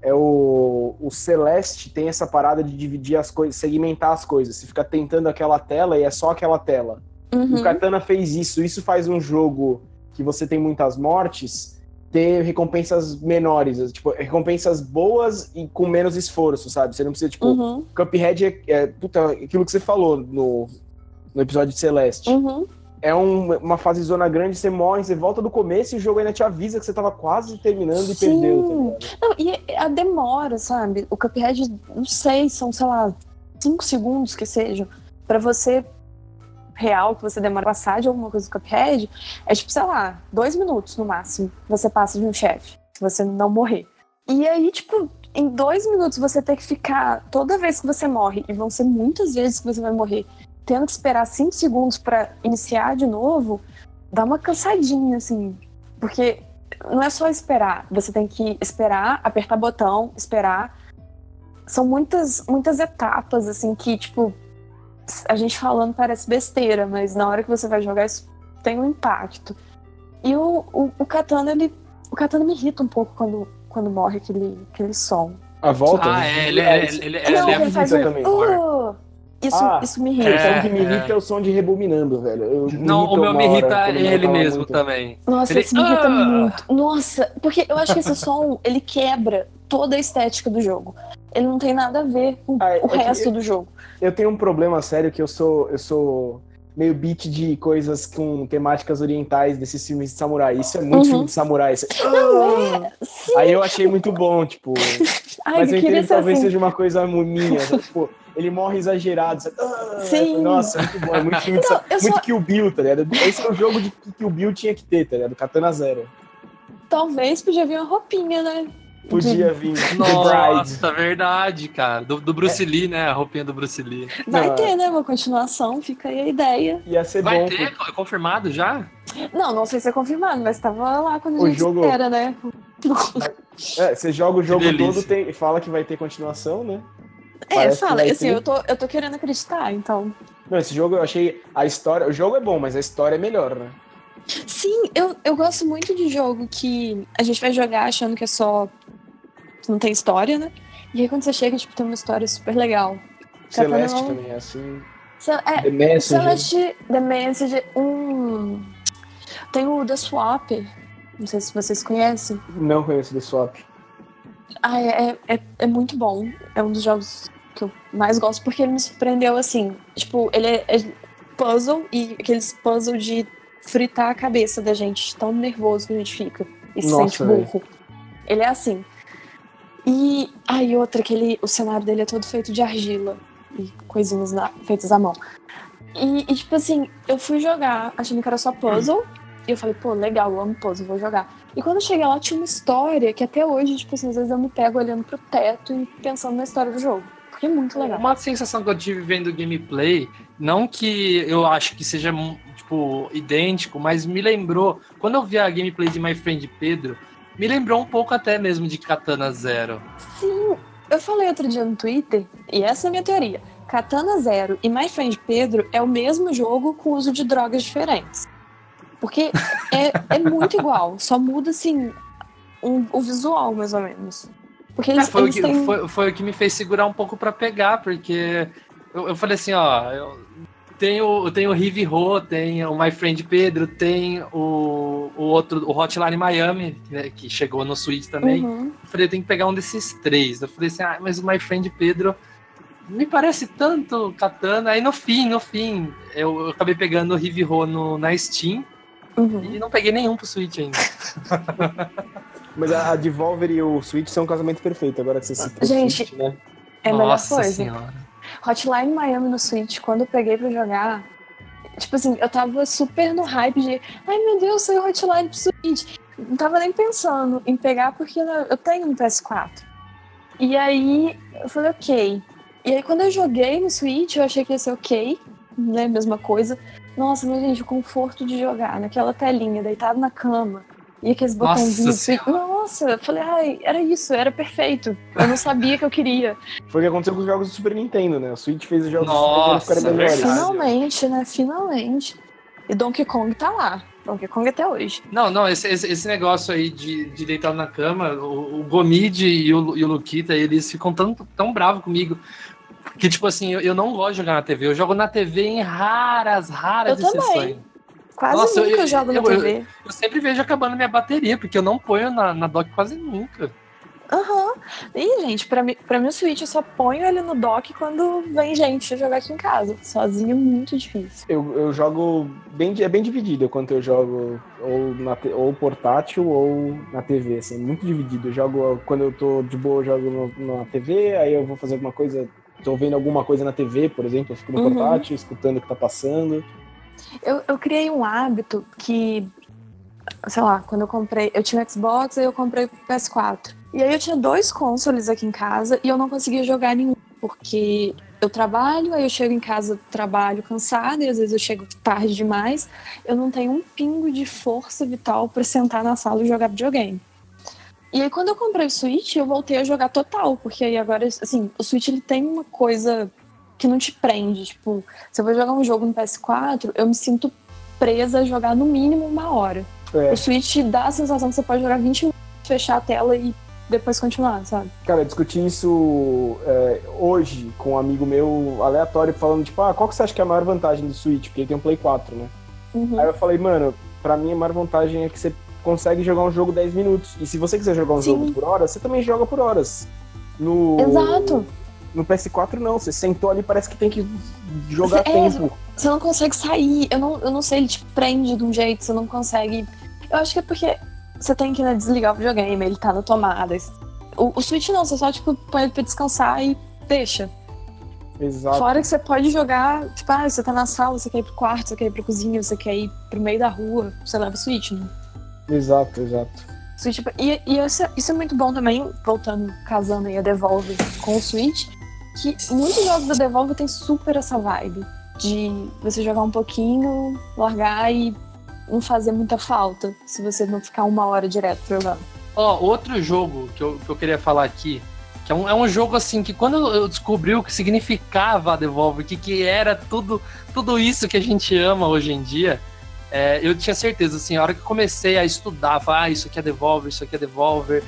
é o, o Celeste tem essa parada de dividir as coisas, segmentar as coisas. Você fica tentando aquela tela e é só aquela tela. uhum, O Katana fez isso. Isso faz um jogo que você tem muitas mortes ter recompensas menores, tipo, recompensas boas e com menos esforço, sabe? Você não precisa, tipo, uhum, Cuphead é, é puta, aquilo que você falou no, no episódio de Celeste. uhum. É um- uma fase zona grande, você morre, você volta do começo e o jogo ainda te avisa que você tava quase terminando e Sim. perdeu. tá? Não, e a demora, sabe? O Cuphead, não sei, são, sei lá, cinco segundos que sejam, pra você real que você demora a passar de alguma coisa do Cuphead, é tipo, sei lá, dois minutos no máximo. Você passa de um chefe, se você não morrer. E aí, tipo, em dois minutos você tem que ficar toda vez que você morre, e vão ser muitas vezes que você vai morrer, tendo que esperar cinco segundos pra iniciar de novo, dá uma cansadinha, assim. Porque não é só esperar, você tem que esperar, apertar botão, esperar. São muitas, muitas etapas, assim, que, tipo, a gente falando parece besteira, mas na hora que você vai jogar isso tem um impacto. E o, o, o Katana, ele. O Katana me irrita um pouco quando, quando morre aquele, aquele som. A volta? Ah, né? é, ele, é, ele, ele, não, ele é ele faz isso um. também. "Uh", isso, Ah, isso me O irrita. som que me É, irrita é. o som de rebominando, velho. Eu- Não, o meu me hora, irrita quando ele mesmo muito. também. Nossa, Ele- isso me irrita Ah! muito. Nossa, porque eu acho que esse som, ele quebra toda a estética do jogo. Ele não tem nada a ver com Ah, é o que resto eu- do jogo. Eu tenho um problema sério que eu sou, eu sou meio beat de coisas com temáticas orientais desses filmes de samurai. Isso é muito Uhum. filme de samurai. Isso- Sim, Aí eu achei muito bom, tipo. ai, mas eu entendo que talvez assim. seja uma coisa minha. sabe? Tipo, ele morre exagerado. sabe? Ah, Sim. Nossa, muito bom. É muito filme de Não, sa- Muito só- Kill Bill, tá ligado? Esse é o jogo de que Kill Bill tinha que ter, tá ligado? Katana Zero. Talvez podia vir uma roupinha, né? Podia vir. Nossa, verdade, cara. Do, do Bruce Lee, né? A roupinha do Bruce Lee. Vai Não, ter, né? Uma continuação, fica aí a ideia. Ia ser Vai bom. ter? É confirmado já? Não, não sei se é confirmado, mas tava lá quando a O gente jogo- espera, né? É, você joga o jogo todo tem, e fala que vai ter continuação, né? É, Parece fala, assim, ter. eu tô, eu tô querendo acreditar, então. Não, esse jogo eu achei. A história. O jogo é bom, mas a história é melhor, né? Sim, eu, eu gosto muito de jogo que a gente vai jogar achando que é só. Que não tem história, né? E aí quando você chega, tipo, tem uma história super legal. Katana Celeste também é assim. É, The Messenger. Celeste, The Message, um. Tem o The Swap. Não sei se vocês conhecem. Não conheço The Swap. Ah, é, é, é muito bom. É um dos jogos que eu mais gosto porque ele me surpreendeu assim. Tipo, ele é, é puzzle e aqueles puzzle de fritar a cabeça da gente, tão nervoso que a gente fica e se Nossa, sente burro. Ele é assim. E aí outra que ele, o cenário dele é todo feito de argila e coisinhas na- feitas à mão. E, e, tipo assim, eu fui jogar achando que era só puzzle. E eu falei, pô, legal, eu amo puzzle, vou jogar. E quando eu cheguei lá, tinha uma história que até hoje, tipo assim, às vezes eu me pego olhando pro teto e pensando na história do jogo. Porque é muito legal. Uma sensação que eu tive vendo gameplay, não que eu acho que seja tipo idêntico, mas me lembrou, quando eu vi a gameplay de My Friend Pedro, me lembrou um pouco até mesmo de Katana Zero. Sim, eu falei outro dia no Twitter, e essa é a minha teoria. Katana Zero e My Friend Pedro é o mesmo jogo com uso de drogas diferentes. Porque é, é muito igual, só muda assim um- o visual, mais ou menos. Porque É, eles, foi, o eles que, têm. foi, foi o que me fez segurar um pouco pra pegar, porque eu, eu falei assim, ó, eu tenho, eu tenho o Rive Ho, tem o My Friend Pedro, tem o, o outro, o Hotline Miami, né, que chegou no Switch também. Uhum. Eu falei, eu tenho que pegar um desses três. Eu falei assim, ah, mas o My Friend Pedro me parece tanto Katana. Aí no fim, no fim, eu, eu acabei pegando o Rive Ho no, na Steam Uhum. e não peguei nenhum pro Switch ainda. Mas a, a Devolver e o Switch são um casamento perfeito, agora que você citou o Gente, Switch, né? É a melhor Nossa coisa. senhora. Hotline Miami no Switch, quando eu peguei pra jogar, tipo assim, eu tava super no hype de ai meu Deus, saiu Hotline pro Switch. Não tava nem pensando em pegar porque eu tenho um PS4. E aí eu falei, ok. E aí quando eu joguei no Switch, eu achei que ia ser ok, né? Mesma coisa. Nossa, mas gente, o conforto de jogar naquela telinha, deitado na cama. E aqueles Nossa botãozinhos. Senhora. Nossa, eu falei, ai, era isso, era perfeito. Eu não sabia que eu queria. Foi o que aconteceu com os jogos do Super Nintendo, né? O Switch fez os jogos Nossa, do Super Nintendo ficarem melhores. verdade. Finalmente, né? Finalmente. E Donkey Kong tá lá. Donkey Kong até hoje. Não, não, esse, esse, esse negócio aí de, de deitar na cama, o, o Gomid e o, e o Luquita, eles ficam tão, tão bravos comigo. Que, tipo assim, eu, eu não gosto de jogar na TV. Eu jogo na TV em raras, raras Eu também. Quase Nossa, nunca eu- eu, jogo na eu- TV. Eu sempre vejo acabando minha bateria, porque eu não ponho na, na dock quase nunca. Aham. Ih, gente, pra mim, pra mim o Switch eu só ponho ele no dock quando vem gente jogar aqui em casa. Sozinho é muito difícil. Eu, eu jogo bem, é bem dividido quanto eu jogo ou, na, ou portátil ou na TV, assim, muito dividido. Eu jogo quando eu tô de boa, eu jogo no- na TV, aí eu vou fazer alguma coisa, tô vendo alguma coisa na TV, por exemplo, eu fico no Uhum. portátil, escutando o que tá passando. Eu, eu criei um hábito que, sei lá, quando eu comprei, eu tinha um Xbox, aí eu comprei o PS4. E aí eu tinha dois consoles aqui em casa e eu não conseguia jogar nenhum, porque eu trabalho, aí eu chego em casa, trabalho cansada, e às vezes eu chego tarde demais. Eu não tenho um pingo de força vital pra sentar na sala e jogar videogame. E aí quando eu comprei o Switch, eu voltei a jogar total, porque aí agora, assim, o Switch ele tem uma coisa que não te prende, tipo, se eu vou jogar um jogo no PS4, eu me sinto presa a jogar no mínimo uma hora. É, O Switch dá a sensação que você pode jogar 20 minutos, fechar a tela e depois continuar, sabe? cara, eu discuti isso é, hoje com um amigo meu aleatório, falando, tipo, ah, qual que você acha que é a maior vantagem do Switch? Porque ele tem um Play 4, né? Uhum. Aí eu falei, mano, pra mim a maior vantagem é que você consegue jogar um jogo 10 minutos. E se você quiser jogar um Sim. jogo por horas, você também joga por horas. No, Exato. No PS4 não, você sentou ali, parece que tem que jogar É, tempo. Você não consegue sair. Eu não, eu não sei, ele te prende de um jeito, você não consegue. Eu acho que é porque você tem que né, desligar o videogame, ele tá na tomada. O, o Switch não, você só tipo, põe ele pra descansar e deixa. Exato. Fora que você pode jogar, tipo, ah, você tá na sala, você quer ir pro quarto, você quer ir pra cozinha, você quer ir pro meio da rua, você leva o Switch, né? Exato, exato. Switch, e e isso, é- isso é muito bom também, voltando, casando aí a Devolver com o Switch, que muitos jogos da Devolver tem super essa vibe de você jogar um pouquinho, largar e não fazer muita falta, se você não ficar uma hora direto jogando. Ó, outro jogo que eu, que eu queria falar aqui, que é um, é um jogo assim que quando eu descobri o que significava a Devolver, que, que era tudo, tudo isso que a gente ama hoje em dia, é, eu tinha certeza, assim, a hora que comecei a estudar, falar, ah, isso aqui é Devolver, isso aqui é Devolver,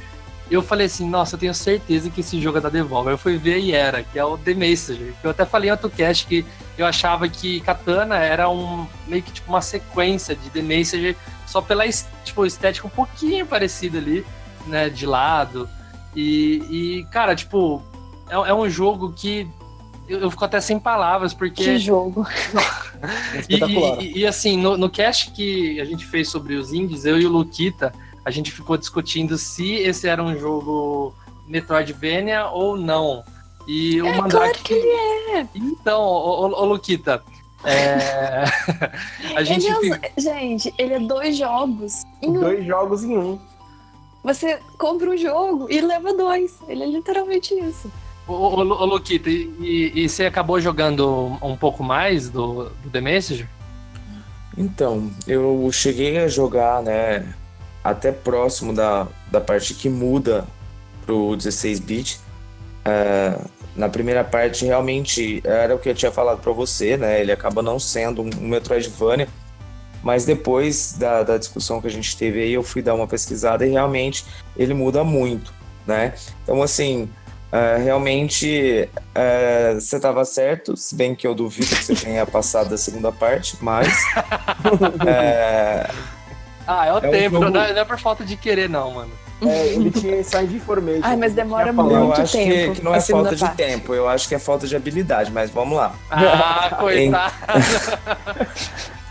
eu falei assim, nossa, eu tenho certeza que esse jogo é da Devolver. Eu fui ver e era, que é o The Messenger. que Eu até falei em outro cast que eu achava que Katana era um meio que tipo uma sequência de The Messenger, só pela tipo, estética um pouquinho parecida ali, né, de lado. E, e, cara, tipo, é, é um jogo que eu, eu fico até sem palavras, porque. Que jogo. E, e- e, assim, no, no cast que a gente fez sobre os indies, eu e o Luquita, a gente ficou discutindo se esse era um jogo Metroidvania ou não. E o É Mandrake. claro que ele é. Então, ô, ô, ô, Luquita, é... a gente. Ele é- Gente, ele é dois jogos em um. Dois jogos em um. Você compra um jogo e leva dois. Ele é literalmente isso. Ô, ô, Lu- ô, Luquita, e, e- e você acabou jogando um pouco mais do, do The Messenger? Então, eu cheguei a jogar, né, até próximo da, da parte que muda pro 16-bit. É, na primeira parte, realmente, era o que eu tinha falado pra você, né, ele acaba não sendo um, Metroidvania, mas depois da, da discussão que a gente teve aí, eu fui dar uma pesquisada e realmente ele muda muito, né. Então, assim, é, realmente é, você estava certo, se bem que eu duvido que você tenha passado da segunda parte, mas é, Ah, é o É um tempo, jogo- não, é, não é por falta de querer, não, mano. É, ele tinha Inside Information. Ai, mas demora falado. eu Muito acho que, tempo, que não é falta de parte. tempo, eu acho que é falta de habilidade, mas vamos lá. Ah, coitado.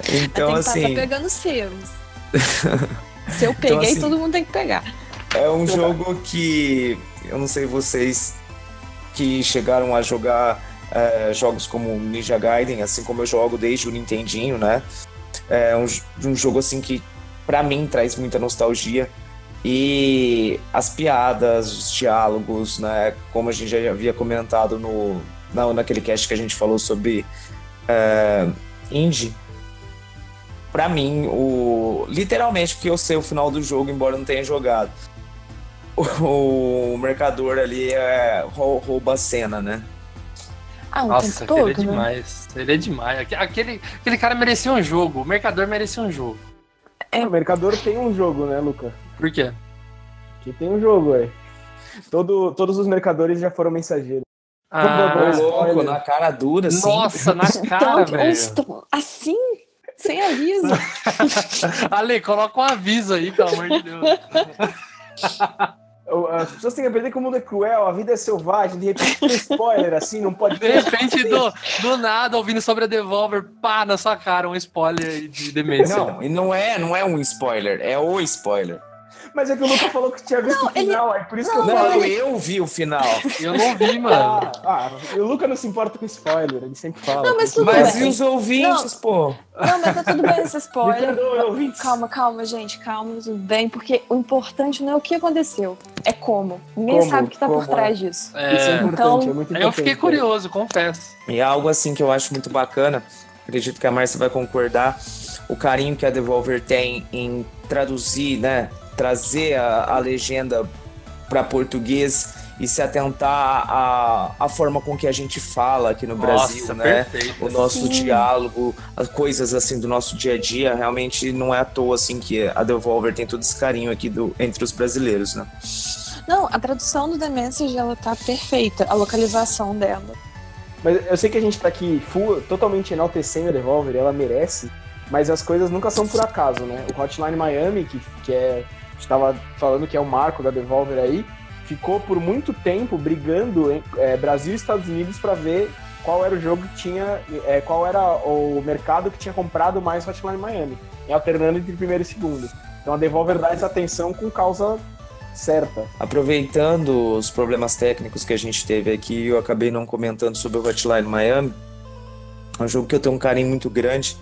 Então, tem que assim, passar pegando seus. Se eu peguei, assim- todo mundo tem que pegar. É um jogo que eu não sei vocês que chegaram a jogar é, jogos como Ninja Gaiden, assim como eu jogo desde o Nintendinho, né? É um, um jogo assim que para mim traz muita nostalgia e as piadas, os diálogos, né? Como a gente já havia comentado no na, naquele cast que a gente falou sobre é, indie. Para mim, o literalmente porque eu sei o final do jogo, embora eu não tenha jogado. O, o mercador ali é, rouba a cena, né? Ah, Nossa, é todo, né? demais. Ele é demais. Aque- Aquele, aquele cara merecia um jogo. O mercador merecia um jogo. O Mercador tem um jogo, né, Luca? Por quê? Que tem um jogo, ué. Todo, todos os mercadores já foram mensageiros. Ah, Dois Ô, louco, na cara dura, assim. nossa, na cara, Tanto, velho. assim, sem aviso. Ale, coloca um aviso aí, pelo amor de Deus. As pessoas têm que aprender que o mundo é cruel, a vida é selvagem, de repente tem spoiler, assim, não pode De repente, do, do nada, ouvindo sobre a Devolver, pá, na sua cara, um spoiler de demência. Não, e não é, não é um spoiler, é o spoiler. Mas é que o Luca falou que tinha visto Não, o final, é por isso que eu Não, falo. eu vi o final. Eu não vi, mano. Ah, ah, o Luca não se importa com spoiler, ele sempre fala. Não, mas tudo Mas bem. e os ouvintes, pô? Não, mas tá tudo bem esse spoiler. perdoe, ouvintes. Calma, calma, gente, calma, tudo bem, porque o importante não é o que aconteceu, é como. Ninguém Como, sabe o que tá por como, trás disso. Isso é É, importante, Então, é muito importante. eu fiquei curioso, confesso. E é algo assim que eu acho muito bacana, acredito que a Márcia vai concordar, o carinho que a Devolver tem em traduzir, né, trazer a, a legenda para português e se atentar à, à forma com que a gente fala aqui no Brasil, Nossa, né? perfeito. O nosso Sim. diálogo, as coisas assim do nosso dia a dia, realmente não é à toa assim que a Devolver tem todo esse carinho aqui do, entre os brasileiros, né? Não, a tradução do The Message, ela tá perfeita, a localização dela. Mas eu sei que a gente tá aqui full, totalmente enaltecendo a Devolver, ela merece, mas as coisas nunca são por acaso, né? O Hotline Miami, que, que é. A gente tava falando que é o marco da Devolver aí, ficou por muito tempo brigando em é, Brasil e Estados Unidos para ver qual era o jogo que tinha. é, qual era o mercado que tinha comprado mais Hotline Miami, alternando entre primeiro e segundo. Então a Devolver dá essa atenção com causa certa. Aproveitando os problemas técnicos que a gente teve aqui, eu acabei não comentando sobre o Hotline Miami. É um jogo que eu tenho um carinho muito grande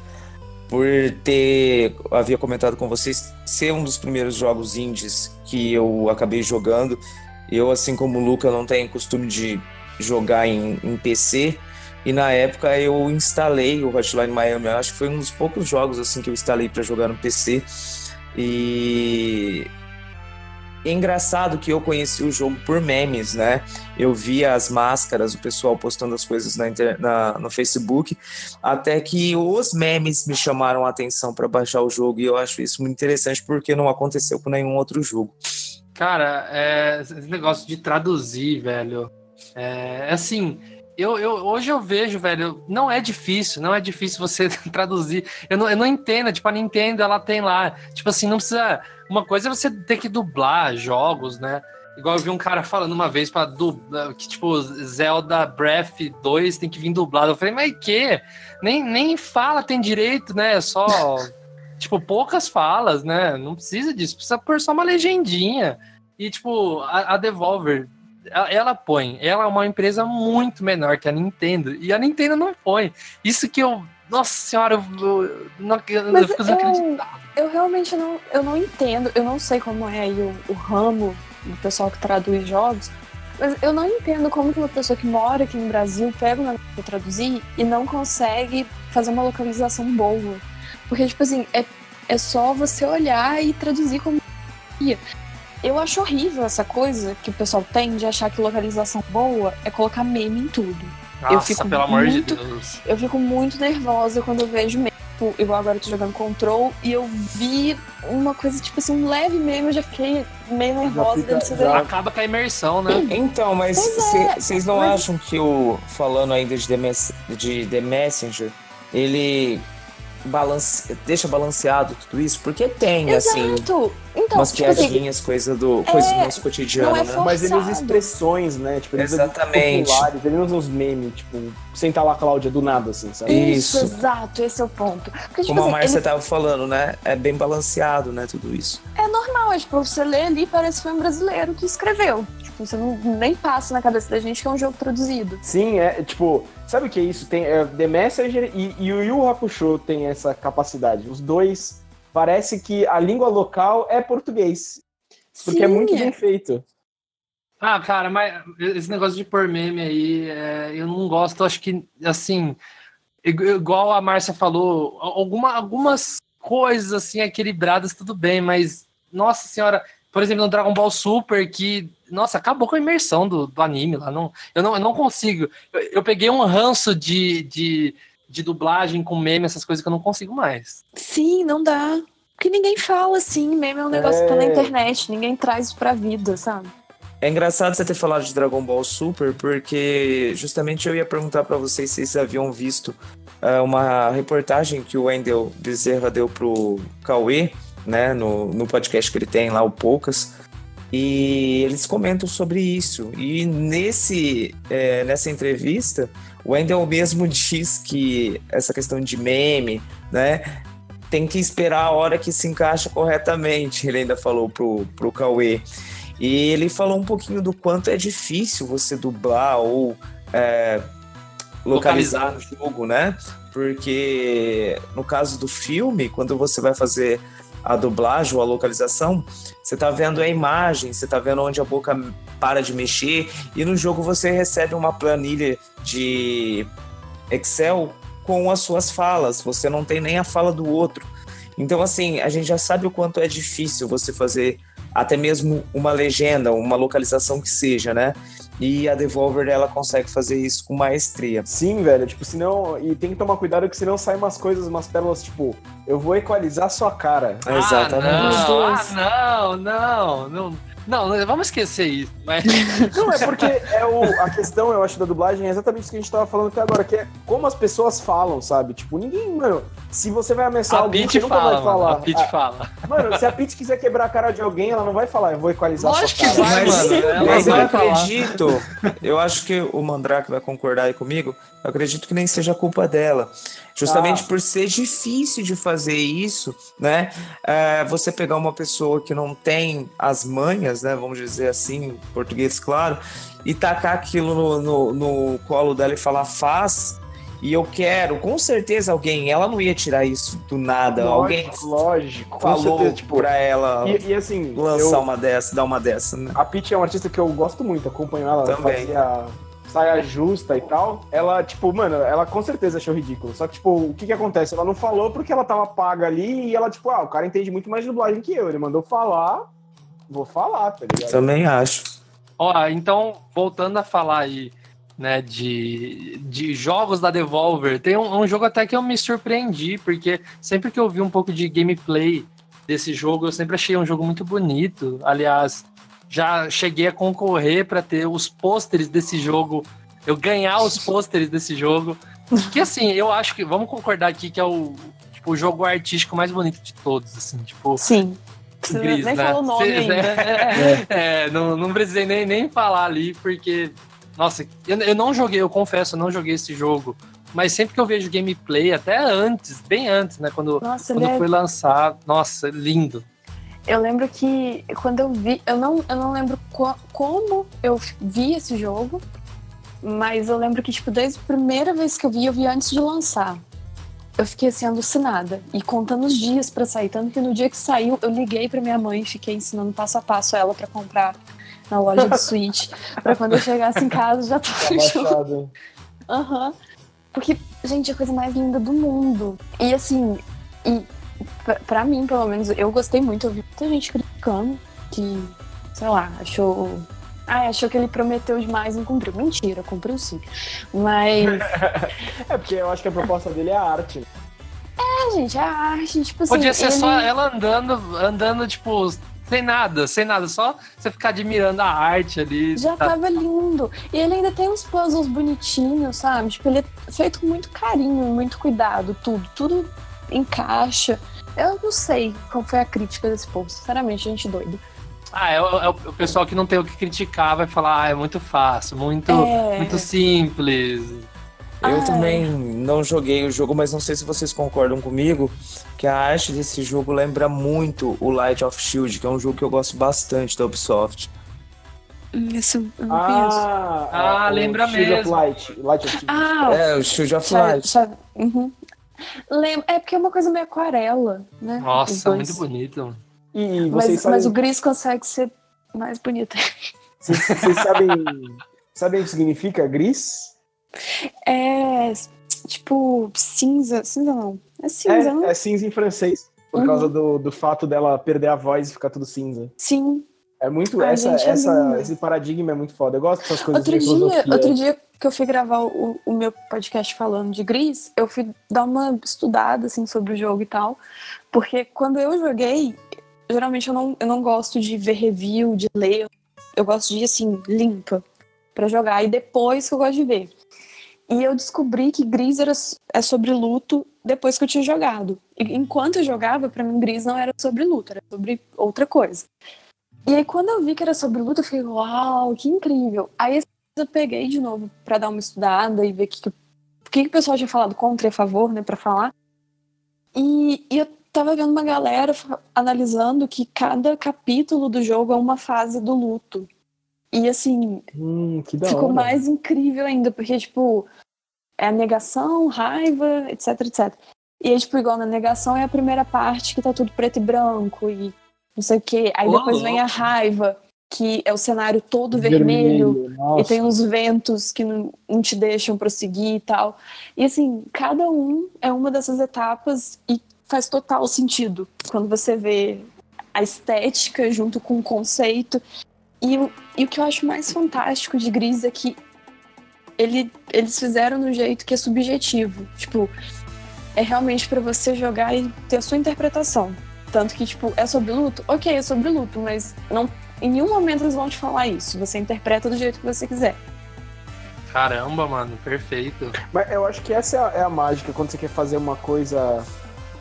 por ter, havia comentado com vocês, ser um dos primeiros jogos indies que eu acabei jogando. Eu, assim como o Luca, não tenho costume de jogar em, em PC. E na época eu instalei o Hotline Miami. Eu acho que foi um dos poucos jogos assim que eu instalei para jogar no PC. E é engraçado que eu conheci o jogo por memes, né? Eu via as máscaras, o pessoal postando as coisas na, na- no Facebook, até que os memes me chamaram a atenção para baixar o jogo e eu acho isso muito interessante porque não aconteceu com nenhum outro jogo. Cara, é, esse negócio de traduzir, velho. É assim, eu, eu, hoje eu vejo, velho, não é difícil, não é difícil você traduzir. Eu não, eu não entendo, tipo, a Nintendo, ela tem lá, tipo assim, não precisa. Uma coisa é você ter que dublar jogos, né? Igual eu vi um cara falando uma vez para dublar, que tipo, Zelda Breath 2 tem que vir dublado. Eu falei, mas que? Nem, nem fala tem direito, né? É Só, tipo, poucas falas, né? Não precisa disso, precisa pôr só uma legendinha. E, tipo, a, a Devolver, ela, ela põe, ela é uma empresa muito menor que a Nintendo, e a Nintendo não põe. Isso que eu. Nossa senhora, eu, eu, eu, eu fico desacreditado. Eu realmente não, eu não entendo, eu não sei como é aí o, o ramo do pessoal que traduz jogos, mas eu não entendo como que uma pessoa que mora aqui no Brasil pega uma pra traduzir e não consegue fazer uma localização boa. Porque, tipo assim, é, é só você olhar e traduzir como ia. Eu acho horrível essa coisa que o pessoal tem de achar que localização boa é colocar meme em tudo. Nossa, fico pelo amor muito- de Deus. Eu fico muito nervosa quando eu vejo meme. Tipo, igual agora eu tô jogando Control e eu vi uma coisa, tipo assim, um leve meme, eu já fiquei meio nervosa. fica- dentro já- Acaba com a imersão, né? Então, mas Pois é, vocês não mas- acham que o falando ainda de The, Mess- de The Messenger, ele balance... deixa balanceado tudo isso? Porque tem, assim, Exato. Então, umas tipo assim, piadinhas, coisa do, coisa do É, nosso cotidiano, não é né? Mas ele usa expressões, né? Tipo, ele usa Exatamente. populares, ele não usa uns memes, tipo, sentar lá, Cláudia, do nada, assim, sabe? Isso, Isso. exato, esse é o ponto. Porque, tipo Como a assim, Márcia ele tava falando, né? É bem balanceado, né? Tudo isso. é normal, é tipo, você lê ali, parece que foi um brasileiro que escreveu. Tipo, você não, nem passa na cabeça da gente que é um jogo traduzido. Sim, é tipo, sabe o que é isso? Tem é, The Messenger e, e o Yu Hakusho tem essa capacidade. Os dois parece que a língua local é português, porque é Sim, muito bem feito. Ah, cara, mas esse negócio de pôr meme aí, é, eu não gosto, acho que, assim, igu- igual a Márcia falou, alguma, algumas coisas, assim, equilibradas, tudo bem, mas, nossa senhora, por exemplo, no Dragon Ball Super, que, nossa, acabou com a imersão do, do anime lá, não, eu, não, eu não consigo, eu, eu peguei um ranço de, de, de dublagem com meme, essas coisas que eu não consigo mais. Sim, não dá. Porque ninguém fala assim, meme é um negócio que tá na É. internet, ninguém traz isso pra vida, sabe? É engraçado você ter falado de Dragon Ball Super, porque justamente eu ia perguntar pra vocês se vocês haviam visto é, uma reportagem que o Wendel Bezerra deu pro Cauê, né, no, no podcast que ele tem lá, o Poucas, e eles comentam sobre isso. E nesse, é, nessa entrevista, o Wendel mesmo diz que essa questão de meme, né, tem que esperar a hora que se encaixa corretamente, ele ainda falou pro, pro Cauê. E ele falou um pouquinho do quanto é difícil você dublar ou é, localizar o jogo, né? Porque no caso do filme, quando você vai fazer a dublagem ou a localização, você tá vendo a imagem, você tá vendo onde a boca para de mexer, e no jogo você recebe uma planilha de Excel com as suas falas, você não tem nem a fala do outro. Então, assim, a gente já sabe o quanto é difícil você fazer até mesmo uma legenda, uma localização que seja, né? E a Devolver, ela consegue fazer isso com maestria. Sim, velho, tipo, senão. E tem que tomar cuidado que senão saem umas coisas, umas pérolas, tipo, eu vou equalizar sua cara. Exatamente. Ah, não, Deus. ah, não, não, não. Não, vamos esquecer isso. Mas... Não, é porque é o, a questão, eu acho, da dublagem é exatamente isso que a gente tava falando até agora, que é como as pessoas falam, sabe? Tipo, ninguém, mano, se você vai ameaçar A alguém, Pete você nunca fala, vai falar. mano. A Pete Ah, fala. Mano, se a Pete quiser quebrar a cara de alguém, ela não vai falar, eu vou equalizar Lógico sua que cara. vai, Mas- mano. Mas eu acredito, eu acho que o Mandrake vai concordar aí comigo, eu acredito que nem seja culpa dela. Justamente Ah. por ser difícil de fazer isso, né? É, você pegar uma pessoa que não tem as manhas, né? Vamos dizer assim, em português claro, e tacar aquilo no, no, no colo dela e falar faz. E eu quero, com certeza alguém, ela não ia tirar isso do nada. alguém Lógico, lógico, com falou certeza, tipo, pra ela e, e assim, lançar eu- uma dessa, dar uma dessa, né? A Peach é uma artista que eu gosto muito, acompanho ela, ela Também. fazia saia justa e tal. Ela, tipo, mano, ela com certeza achou ridículo. Só que, tipo, o que que acontece? Ela não falou porque ela tava paga ali e ela, tipo, ah, o cara entende muito mais de dublagem que eu. Ele mandou falar, vou falar, tá ligado? Também acho. Ó, então, voltando a falar aí, né, de, de jogos da Devolver, tem um, um jogo até que eu me surpreendi, porque sempre que eu vi um pouco de gameplay desse jogo, eu sempre achei um jogo muito bonito. Aliás, já cheguei a concorrer para ter os pôsteres desse jogo, eu ganhar os pôsteres desse jogo. Que assim, eu acho que, vamos concordar aqui que é o, tipo, o jogo artístico mais bonito de todos, assim, tipo, Sim. Você Gris, nem né? falou o nome Cê- ainda. É. É, não, não precisei nem, nem falar ali, porque. Nossa, eu, eu não joguei, eu confesso, eu não joguei esse jogo. Mas sempre que eu vejo gameplay, até antes, bem antes, né? Quando, Nossa, quando é foi lançado. Nossa, lindo. Eu lembro que quando eu vi, eu não, eu não lembro co- como eu vi esse jogo, mas eu lembro que, tipo, desde a primeira vez que eu vi, eu vi antes de lançar. Eu fiquei assim, alucinada e contando os dias pra sair. Tanto que no dia que saiu, eu liguei pra minha mãe e fiquei ensinando passo a passo ela pra comprar na loja do Switch. pra quando eu chegasse em casa já Tá tava o jogo. Aham. Porque, gente, é a coisa mais linda do mundo. E assim, e pra, pra mim, pelo menos, eu gostei muito. Eu vi muita gente criticando que, sei lá, achou. Ah, achou que ele prometeu demais e não cumpriu. Mentira, cumpriu sim. Mas, É porque eu acho que a proposta dele é a arte. é, gente, a arte, tipo assim. Podia ser ele- só ela andando, andando, tipo, sem nada, sem nada, só você ficar admirando a arte ali. Já tá? tava lindo. E ele ainda tem uns puzzles bonitinhos, sabe? Tipo, ele é feito com muito carinho, muito cuidado, tudo. Tudo encaixa. Eu não sei qual foi a crítica desse povo, sinceramente, gente doida. Ah, é, o- é o pessoal que não tem o que criticar vai falar, ah, é muito fácil, muito, É. muito simples. Eu Ah, também não joguei o jogo, mas não sei se vocês concordam comigo que a arte desse jogo lembra muito o Light of Shield, que é um jogo que eu gosto bastante da Ubisoft. Hum, Isso eu não conheço. Ah, Ah, o lembra Shield of mesmo. Light. Light of Shield. Ah, É, o Shield of já, Light. já, uhum. Lem- É porque é uma coisa meio aquarela, né? Os Nossa, muito bonito. E vocês Mas, sabem, mas o gris consegue ser mais bonito. vocês, vocês sabem, sabem o que significa gris? É tipo cinza. Cinza não. É cinza, não? É, é cinza em francês. Por Uhum. causa do, do fato dela perder a voz e ficar tudo cinza. Sim. É muito. Ai, essa, gente, é essa, esse paradigma é muito foda. Eu gosto dessas coisas Outro de dia, filosofia. outro dia que eu fui gravar o, o meu podcast falando de Gris, eu fui dar uma estudada assim sobre o jogo e tal, porque quando eu joguei, geralmente eu não, eu não gosto de ver review, de ler, eu gosto de assim limpa pra jogar e depois que eu gosto de ver. E eu descobri que Gris era, é sobre luto depois que eu tinha jogado. E enquanto eu jogava, pra mim Gris não era sobre luto, era sobre outra coisa. E aí quando eu vi que era sobre luto, eu fiquei, uau, que incrível. Aí eu peguei de novo pra dar uma estudada e ver o que, que, o que o pessoal tinha falado contra e a favor, né, pra falar. E, e eu tava vendo uma galera analisando que cada capítulo do jogo é uma fase do luto. E assim, Hum, ficou hora. mais incrível ainda, porque, tipo, é a negação, raiva, etc, etc. E aí, tipo, igual na negação é a primeira parte que tá tudo preto e branco e não sei o quê. Aí depois vem a raiva, que é o cenário todo vermelho. Nossa. E tem uns ventos que não, não te deixam prosseguir e tal. E assim, cada um é uma dessas etapas e faz total sentido quando você vê a estética junto com o conceito. E, o- e o que eu acho mais fantástico de Gris é que ele, eles fizeram no jeito que é subjetivo. Tipo, é realmente pra você jogar e ter a sua interpretação. Tanto que, tipo, é sobre luto? Ok, é sobre luto, mas não, em nenhum momento eles vão te falar isso. Você interpreta do jeito que você quiser. Caramba, mano, perfeito. Mas eu acho que essa é a, é a mágica quando você quer fazer uma coisa.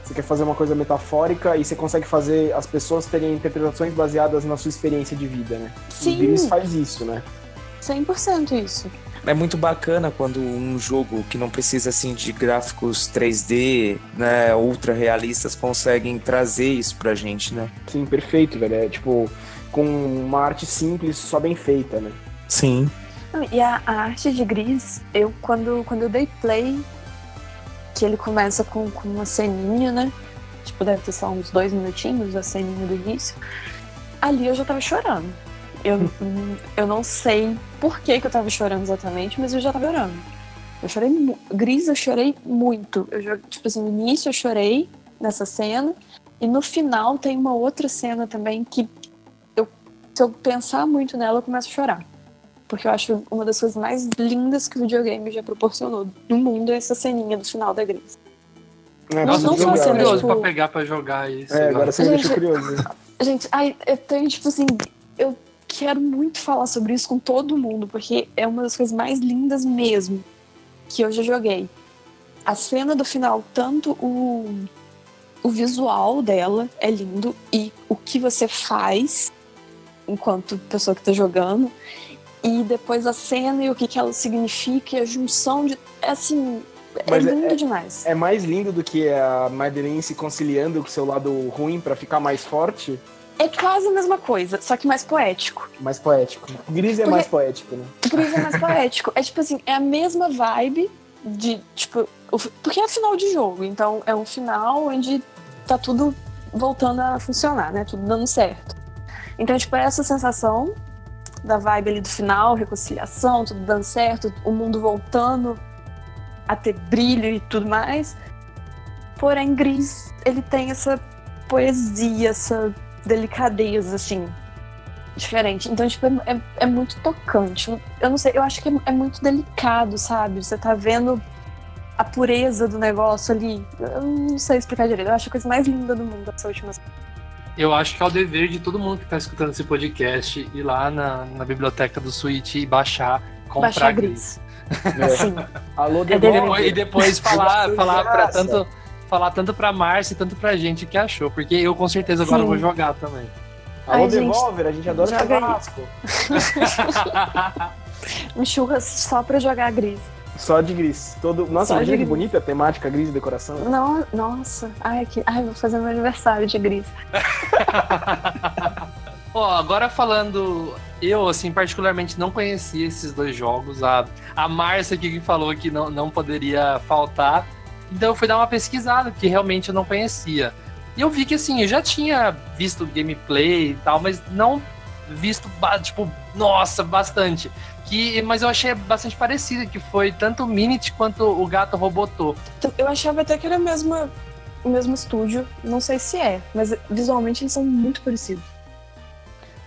Você quer fazer uma coisa metafórica e você consegue fazer as pessoas terem interpretações baseadas na sua experiência de vida, né? O Sim, Gris faz isso, né? 100% isso. É muito bacana quando um jogo que não precisa assim de gráficos 3D, né, ultra realistas conseguem trazer isso pra gente, né? Sim, perfeito, velho. É tipo, com uma arte simples, só bem feita, né? Sim. E a, a arte de Gris, eu quando, quando eu dei play, que ele começa com, com uma ceninha, né? Tipo, deve ter só uns dois minutinhos a ceninha do início. Ali eu já tava chorando. Eu, eu não sei por que, que eu tava chorando exatamente, mas eu já tava chorando. Eu chorei Gris, eu chorei muito. Eu, tipo assim, no início eu chorei nessa cena, e no final tem uma outra cena também que eu, se eu pensar muito nela, eu começo a chorar. Porque eu acho uma das coisas mais lindas que o videogame já proporcionou no mundo é essa ceninha do final da Gris. É, Não- Nossa, não eu só tô cena, curioso tipo- pra pegar pra jogar isso. É, agora você me deixou curioso. Gente, ai, eu tenho, tipo assim, eu quero muito falar sobre isso com todo mundo, porque é uma das coisas mais lindas mesmo que eu já joguei. A cena do final, tanto o, o visual dela é lindo e o que você faz enquanto pessoa que tá jogando, e depois a cena e o que, que ela significa, e a junção de. É assim, é Mas é- lindo é- demais. É mais lindo do que a Madeleine se conciliando com o seu lado ruim pra ficar mais forte, É quase a mesma coisa, só que mais poético. mais poético. Gris é Porque- mais poético, né? Isso é mais poético. É tipo assim, é a mesma vibe de, tipo, porque é final de jogo, então é um final onde tá tudo voltando a funcionar, né? Tudo dando certo. Então, tipo, é essa sensação da vibe ali do final, reconciliação, tudo dando certo, o mundo voltando a ter brilho e tudo mais. Porém, Gris, ele tem essa poesia, essa delicadeza, assim, diferente. Então, tipo, é, é- é muito tocante. Eu não sei, eu acho que é, é muito delicado, sabe? Você tá vendo a pureza do negócio ali. Eu não sei explicar direito. Eu acho a coisa mais linda do mundo essa última Eu acho que é o dever de todo mundo que tá escutando esse podcast ir lá na, na biblioteca do Switch e baixar, comprar baixar Gris. gris. É. Sim. Alô, É. E depois falar, falar pra graça. tanto. Falar tanto pra Márcia e tanto pra gente o que achou, porque eu com certeza agora Sim. vou jogar também. Alô, Ai, gente, Devolver, a gente adora joga aí. churrasco. Um churras só pra jogar gris. Só de gris. Todo... Nossa, Só imagina que bonita a temática gris e decoração. Não, nossa. Ai, que... Ai, vou fazer meu aniversário de gris. Ó, agora falando, eu, assim, particularmente não conhecia esses dois jogos. A, a Márcia aqui que falou que não, não poderia faltar. Então eu fui dar uma pesquisada, que realmente eu não conhecia. E eu vi que, assim, eu já tinha visto gameplay e tal, mas não visto, tipo, nossa, bastante. Que, mas eu achei bastante parecido, que foi tanto o Minit quanto o Gato Robotô. Então, Eu achava até que era a mesma, o mesmo estúdio. Não sei se é, mas visualmente eles são muito parecidos.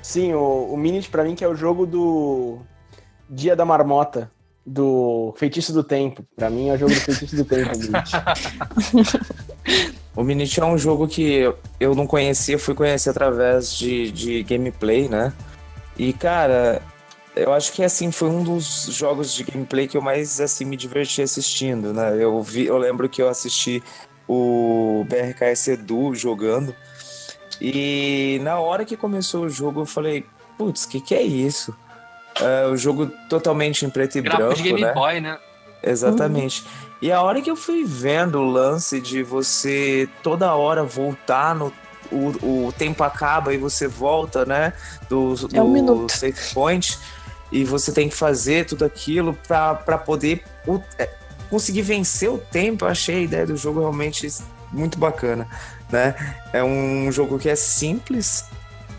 Sim, o, o Minit pra mim que é o jogo do Dia da Marmota, do Feitiço do Tempo. Pra mim é o jogo do Feitiço do Tempo, o Minit. O é um jogo que eu não conhecia, fui conhecer através de, de gameplay, né? E, cara, eu acho que assim foi um dos jogos de gameplay que eu mais assim me diverti assistindo, né? Eu vi, eu lembro que eu assisti o BRKS Edu jogando e na hora que começou o jogo eu falei, putz, que que é isso? É, o jogo totalmente em preto e Gráfico branco, de Game né? Boy, né? Exatamente. E a hora que eu fui vendo o lance de você toda hora voltar no. O, o tempo acaba e você volta, né? Do, É um do save point. E você tem que fazer tudo aquilo pra poder o- é, conseguir vencer o tempo. Eu achei a ideia do jogo realmente muito bacana, né? É um jogo que é simples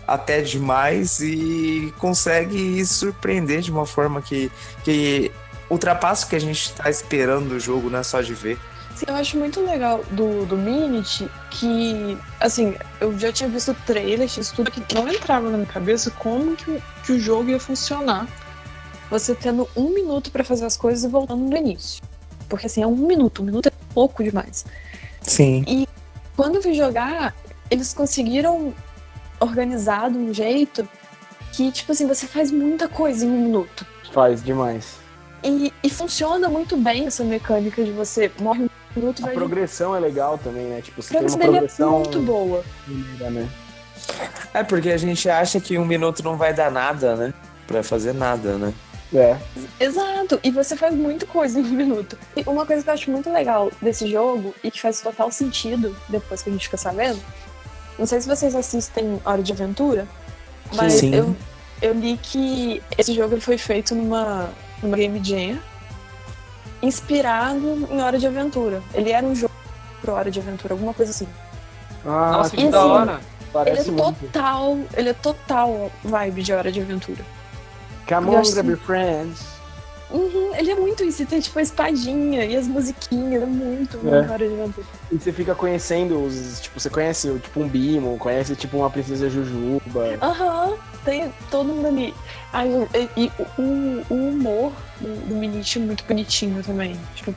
até demais e consegue surpreender de uma forma que, que ultrapassa o que a gente está esperando do jogo, não é só de ver. Sim, eu acho muito legal do, do Minit que, assim, eu já tinha visto trailers, isso tudo que não entrava na minha cabeça como que, o- que o jogo ia funcionar. Você tendo um minuto pra fazer as coisas e voltando do início. Porque assim, é um minuto, um minuto é pouco demais. Sim. Quando eu fui jogar, eles conseguiram organizar de um jeito que, tipo assim, você faz muita coisa em um minuto. Faz demais. E, e funciona muito bem essa mecânica de você morre um minuto e A vai progressão é legal também, né? Tipo, você A tem uma progressão dele é progressão muito boa. maneira, né? É porque a gente acha que um minuto não vai dar nada, né? Pra fazer nada, né? É. Exato, e você faz muita coisa em um minuto. E uma coisa que eu acho muito legal desse jogo e que faz total sentido depois que a gente fica sabendo. Não sei se vocês assistem Hora de Aventura, mas Sim. eu, eu li que esse jogo ele foi feito numa, numa Game Jam inspirado em Hora de Aventura. Ele era um jogo pro Hora de Aventura, alguma coisa assim. Ah, Nossa, que e da assim, hora. Ele parece é muito. total, ele é total vibe de Hora de Aventura. Come on, your friends. Uhum, ele é muito isso, tem tipo a espadinha e as musiquinhas, é muito, muito É. Aventura. E você fica conhecendo os. Tipo, você conhece tipo um Bimo, conhece tipo uma princesa Jujuba. Aham, tem todo mundo ali. Ai, e, e o, o humor do, do Minich é muito bonitinho também. Tipo,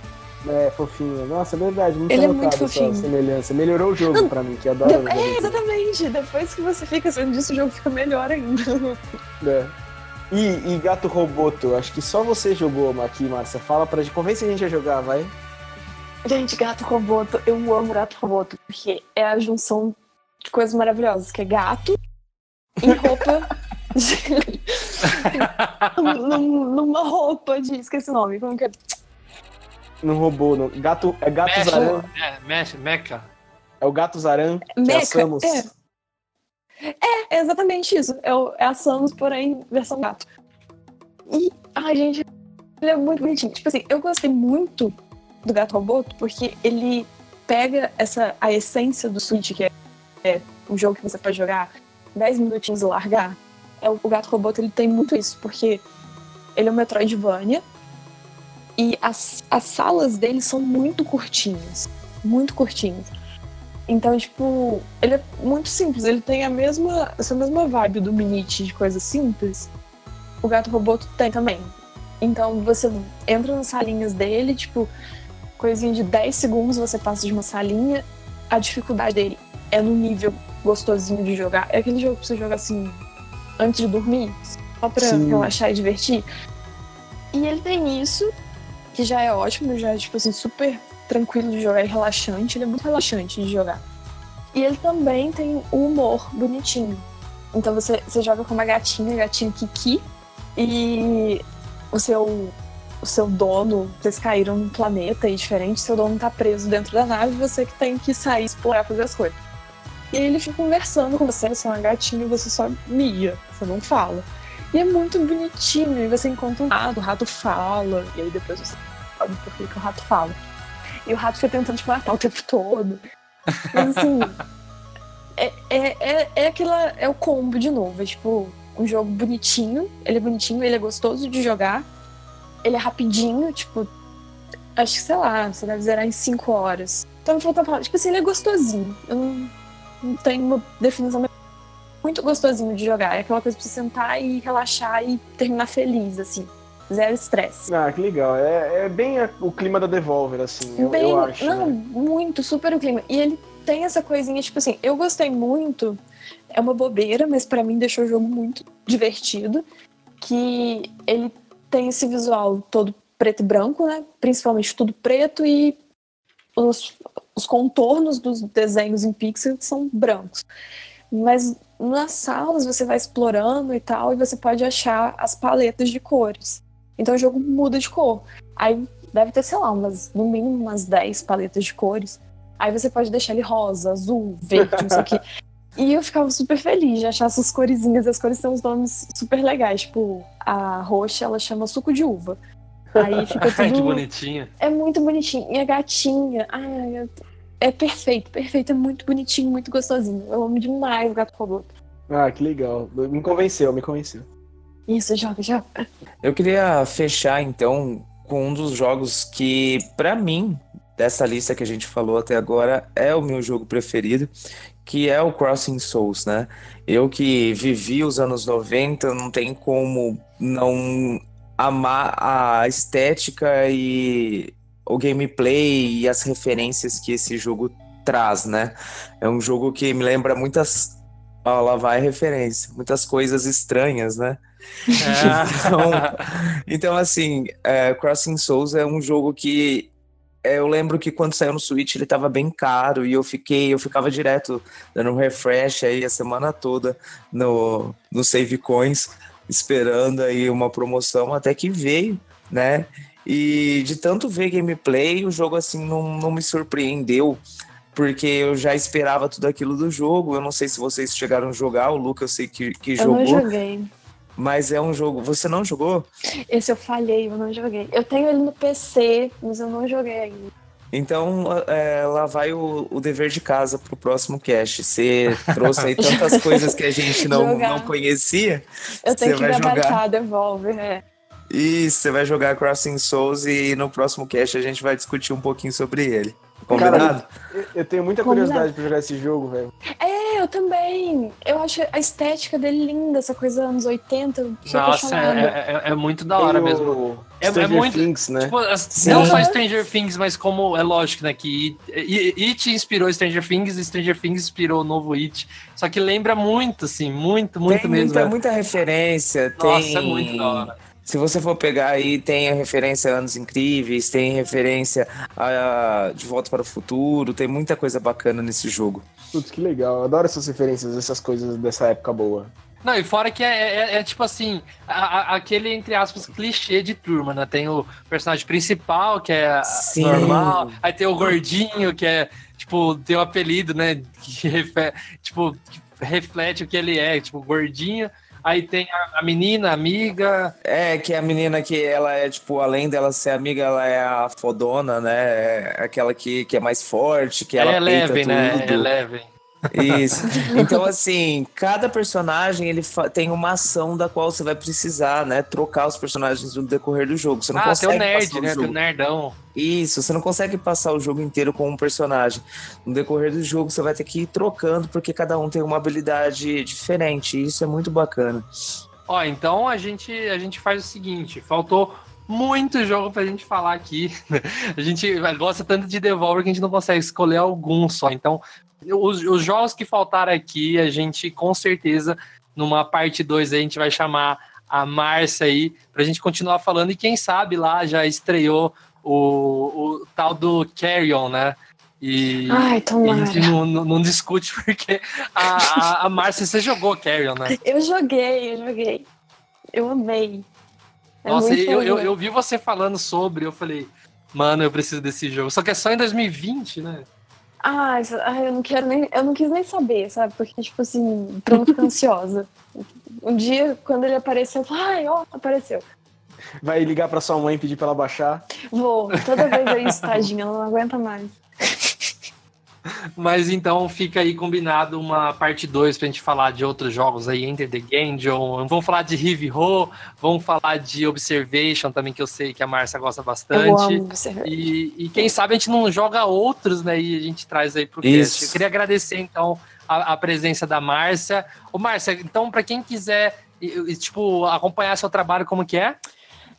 É, fofinho. Nossa, é verdade. Não Ele é muito fofinho. semelhança. Melhorou o jogo Não, pra mim, que adoro. de- é, exatamente. Depois que você fica sabendo disso, o jogo fica melhor ainda. É. E, e Gato Roboto, acho que só você jogou aqui, Márcia. Fala pra gente. Convence a gente a jogar, vai. Gente, Gato Roboto, eu amo Gato Roboto, porque é a junção de coisas maravilhosas, que é gato em roupa. Num- numa roupa de. Esqueci o nome. Como que é? Não roubou. Não. Gato, é Gato Mecha, Zaran. é, mecha, mecha. É o Gato Zaran que é Mecha. É. É exatamente isso. É, o- é a Samus, porém, versão gato. E, ai, gente, ele é muito bonitinho. Tipo assim, eu gostei muito do Gato Roboto porque ele pega essa, a essência do Switch, que é, é um jogo que você pode jogar 10 minutinhos e largar. É, o, Gato Roboto, ele tem muito isso, porque ele é um Metroidvania e as, as salas dele são muito curtinhas. Muito curtinhas. Então, tipo, ele é muito simples. Ele tem a mesma, essa mesma vibe do Minit de coisa simples. O Gato Roboto tem também. Então, você entra nas salinhas dele, tipo, coisinha de 10 segundos você passa de uma salinha. A dificuldade dele é no nível gostosinho de jogar. É aquele jogo pra você jogar assim, antes de dormir, só pra Sim. relaxar e divertir. E ele tem isso, que já é ótimo, já é, tipo assim, super tranquilo de jogar e relaxante. Ele é muito relaxante de jogar. E ele também tem o humor bonitinho. Então você, você joga com uma gatinha, gatinha Kiki, e o seu, o seu dono, vocês caíram num planeta aí diferente, seu dono tá preso dentro da nave, você que tem que sair, explorar, fazer as coisas. E aí ele fica conversando com você, você é uma gatinha e você só mia, você não fala. E é muito bonitinho, e você encontra um rato, o rato fala, e aí depois você sabe por que, que o rato fala. E o rato fica tentando te matar o tempo todo. Mas assim, é, é, é, é aquela. É o combo de novo. É tipo, um jogo bonitinho. Ele é bonitinho, ele é gostoso de jogar. Ele é rapidinho, tipo. Acho que, sei lá, você deve zerar em 5 horas. Então me falta. Tipo assim, ele é gostosinho. Eu não, não tenho uma definição muito gostosinho de jogar. É aquela coisa pra você sentar e relaxar e terminar feliz, assim. Zero estresse. Ah, que legal. É, é bem a- o clima da Devolver, assim, eu, Bem, eu acho. não, né? muito, super o clima. E ele tem essa coisinha, tipo assim, eu gostei muito. É uma bobeira, mas pra mim deixou o jogo muito divertido. Que ele tem esse visual todo preto e branco, né? Principalmente tudo preto e os, os contornos dos desenhos em pixel são brancos. Mas nas salas você vai explorando e tal, e você pode achar as paletas de cores. Então o jogo muda de cor. Aí deve ter, sei lá, umas, no mínimo umas 10 paletas de cores. Aí você pode deixar ele rosa, azul, verde, não sei o quê. E eu ficava super feliz de achar essas coresinhas. As cores têm uns nomes super legais. Tipo, a roxa, ela chama suco de uva. Aí fica Ai, que tudo... bonitinho. É muito bonitinho. E a gatinha, ai, é- é perfeito, perfeito. É muito bonitinho, muito gostosinho. Eu amo demais o gato robô. Ah, que legal. Me convenceu, me convenceu. Isso, joga, joga. Eu queria fechar então com um dos jogos que, pra mim, dessa lista que a gente falou até agora, é o meu jogo preferido, que é o Crossing Souls, né? Eu que vivi os anos 90, não tem como não amar a estética e o gameplay e as referências que esse jogo traz, né? É um jogo que me lembra muitas. Ó, lá vai referência, muitas coisas estranhas, né? Então, então, assim, é, Crossing Souls é um jogo que é, eu lembro que quando saiu no Switch ele tava bem caro e eu fiquei, eu ficava direto dando um refresh aí a semana toda no, no Save Coins, esperando aí uma promoção até que veio, né? E de tanto ver gameplay, o jogo assim não, não me surpreendeu, porque eu já esperava tudo aquilo do jogo. Eu não sei se vocês chegaram a jogar, o Luca eu sei que, que Eu não jogou, joguei. mas é um jogo. Você não jogou? Esse eu falhei, eu não joguei. Eu tenho ele no PC, mas eu não joguei ainda. Então, é, lá vai o, o dever de casa pro próximo cast. Você trouxe aí tantas coisas que a gente não, Jogar. não conhecia. Eu tenho que vai jogar. gabaritar Devolver, é. E você vai jogar Crossing Souls e no próximo cast a gente vai discutir um pouquinho sobre ele. Combinado? Eu, eu tenho muita Combinado. curiosidade pra jogar esse jogo, velho. É, eu também. Eu acho a estética dele linda, essa coisa anos 80. Eu sou Nossa, é, é- é muito da hora Tem o mesmo. É- é Stranger muito- Things, né? Tipo, não só. Stranger Things, mas como é lógico, né? Que It, It inspirou Stranger Things e Stranger Things inspirou o novo It. Só que lembra muito, assim, muito, muito tem mesmo. muita, né? muita referência. Nossa, tem... é muito da hora. Se você for pegar aí, tem a referência a Anos Incríveis, tem referência a De Volta para o Futuro, tem muita coisa bacana nesse jogo. Putz, que legal. Eu adoro essas referências, essas coisas dessa época boa. Não, e fora que é, é- é tipo assim, a- a- aquele, entre aspas, clichê de turma, né? Tem o personagem principal, que é Sim. normal, aí tem o gordinho, que é, tipo, tem o apelido, né? Que tipo, que reflete o que ele é, tipo, gordinho. Aí tem a, a menina, amiga. É, que a menina que ela é, tipo, além dela ser amiga, ela é a fodona, né? É aquela que, que é mais forte, que ela é Eleven, né? tudo. Eleven. Isso. Então, assim, cada personagem ele tem uma ação da qual você vai precisar, né? Trocar os personagens no decorrer do jogo. Você não Ah, tem consegue o nerd, passar o né? Tem o jogo. nerdão. Isso, você não consegue passar o jogo inteiro com um personagem. No decorrer do jogo, você vai ter que ir trocando, porque cada um tem uma habilidade diferente. E isso é muito bacana. Ó, então a gente, a gente faz o seguinte: faltou muito jogo pra gente falar aqui. A gente gosta tanto de Devolver que a gente não consegue escolher algum só. Então, os, os jogos que faltaram aqui, a gente com certeza, numa parte 2, a gente vai chamar a Márcia aí pra gente continuar falando. E quem sabe lá já estreou o, o tal do Carrion, né? E, Ai, e a gente não, não, não discute porque a, a, a Márcia, você jogou Carrion, né? Eu joguei, eu joguei. Eu amei. É Nossa, eu, eu, eu vi você falando sobre, eu falei, mano, eu preciso desse jogo. Só que é só em 2020, né? Ah, ai, eu não quero nem. Eu não quis nem saber, sabe? Porque, tipo assim, pra não ficar ansiosa. Um dia, quando ele apareceu, eu falei, ai, ó, apareceu. Vai ligar pra sua mãe e pedir pra ela baixar. Vou, toda vez é isso, tadinha, ela não aguenta mais. Mas então fica aí combinado uma parte 2 pra gente falar de outros jogos aí, Enter the Gungeon. Vamos falar de Heavy Ho, vamos falar de Observation também, que eu sei que a Márcia gosta bastante. E, e quem sabe a gente não joga outros, né? E a gente traz aí pro Isso. cast. Eu queria agradecer, então, a, a presença da Márcia. Ô, Márcia, então, pra quem quiser, tipo, acompanhar seu trabalho, como que é?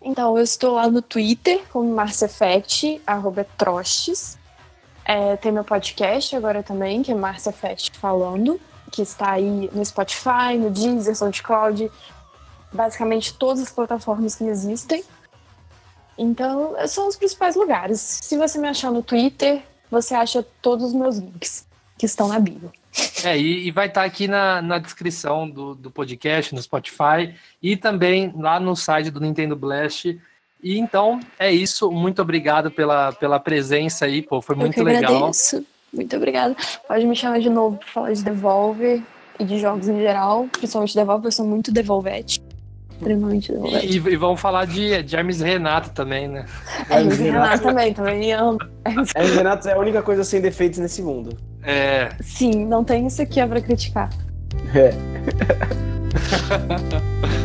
Então, eu estou lá no Twitter como MarciaFect, arroba Trostes. É, tem meu podcast agora também, que é MarciaFect Falando, que está aí no Spotify, no Deezer, SoundCloud, basicamente todas as plataformas que existem. Então, são os principais lugares. Se você me achar no Twitter, você acha todos os meus links que estão na bio. É, e, e vai estar aqui na, na descrição do, do podcast, no Spotify, e também lá no site do Nintendo Blast. E então, é isso. Muito obrigado pela, pela presença aí, pô. Foi muito eu que legal. agradeço. Muito obrigada. Pode me chamar de novo para falar de Devolver e de jogos em geral. Principalmente Devolver, eu sou muito Devolvete. Extremamente Devolvete. e- e vamos falar de, de Hermes Renato também, né? É, Hermes Renato Renato. também, também amo. É, Renato é a única coisa sem defeitos nesse mundo. É, Sim, não tem isso aqui é pra criticar. É.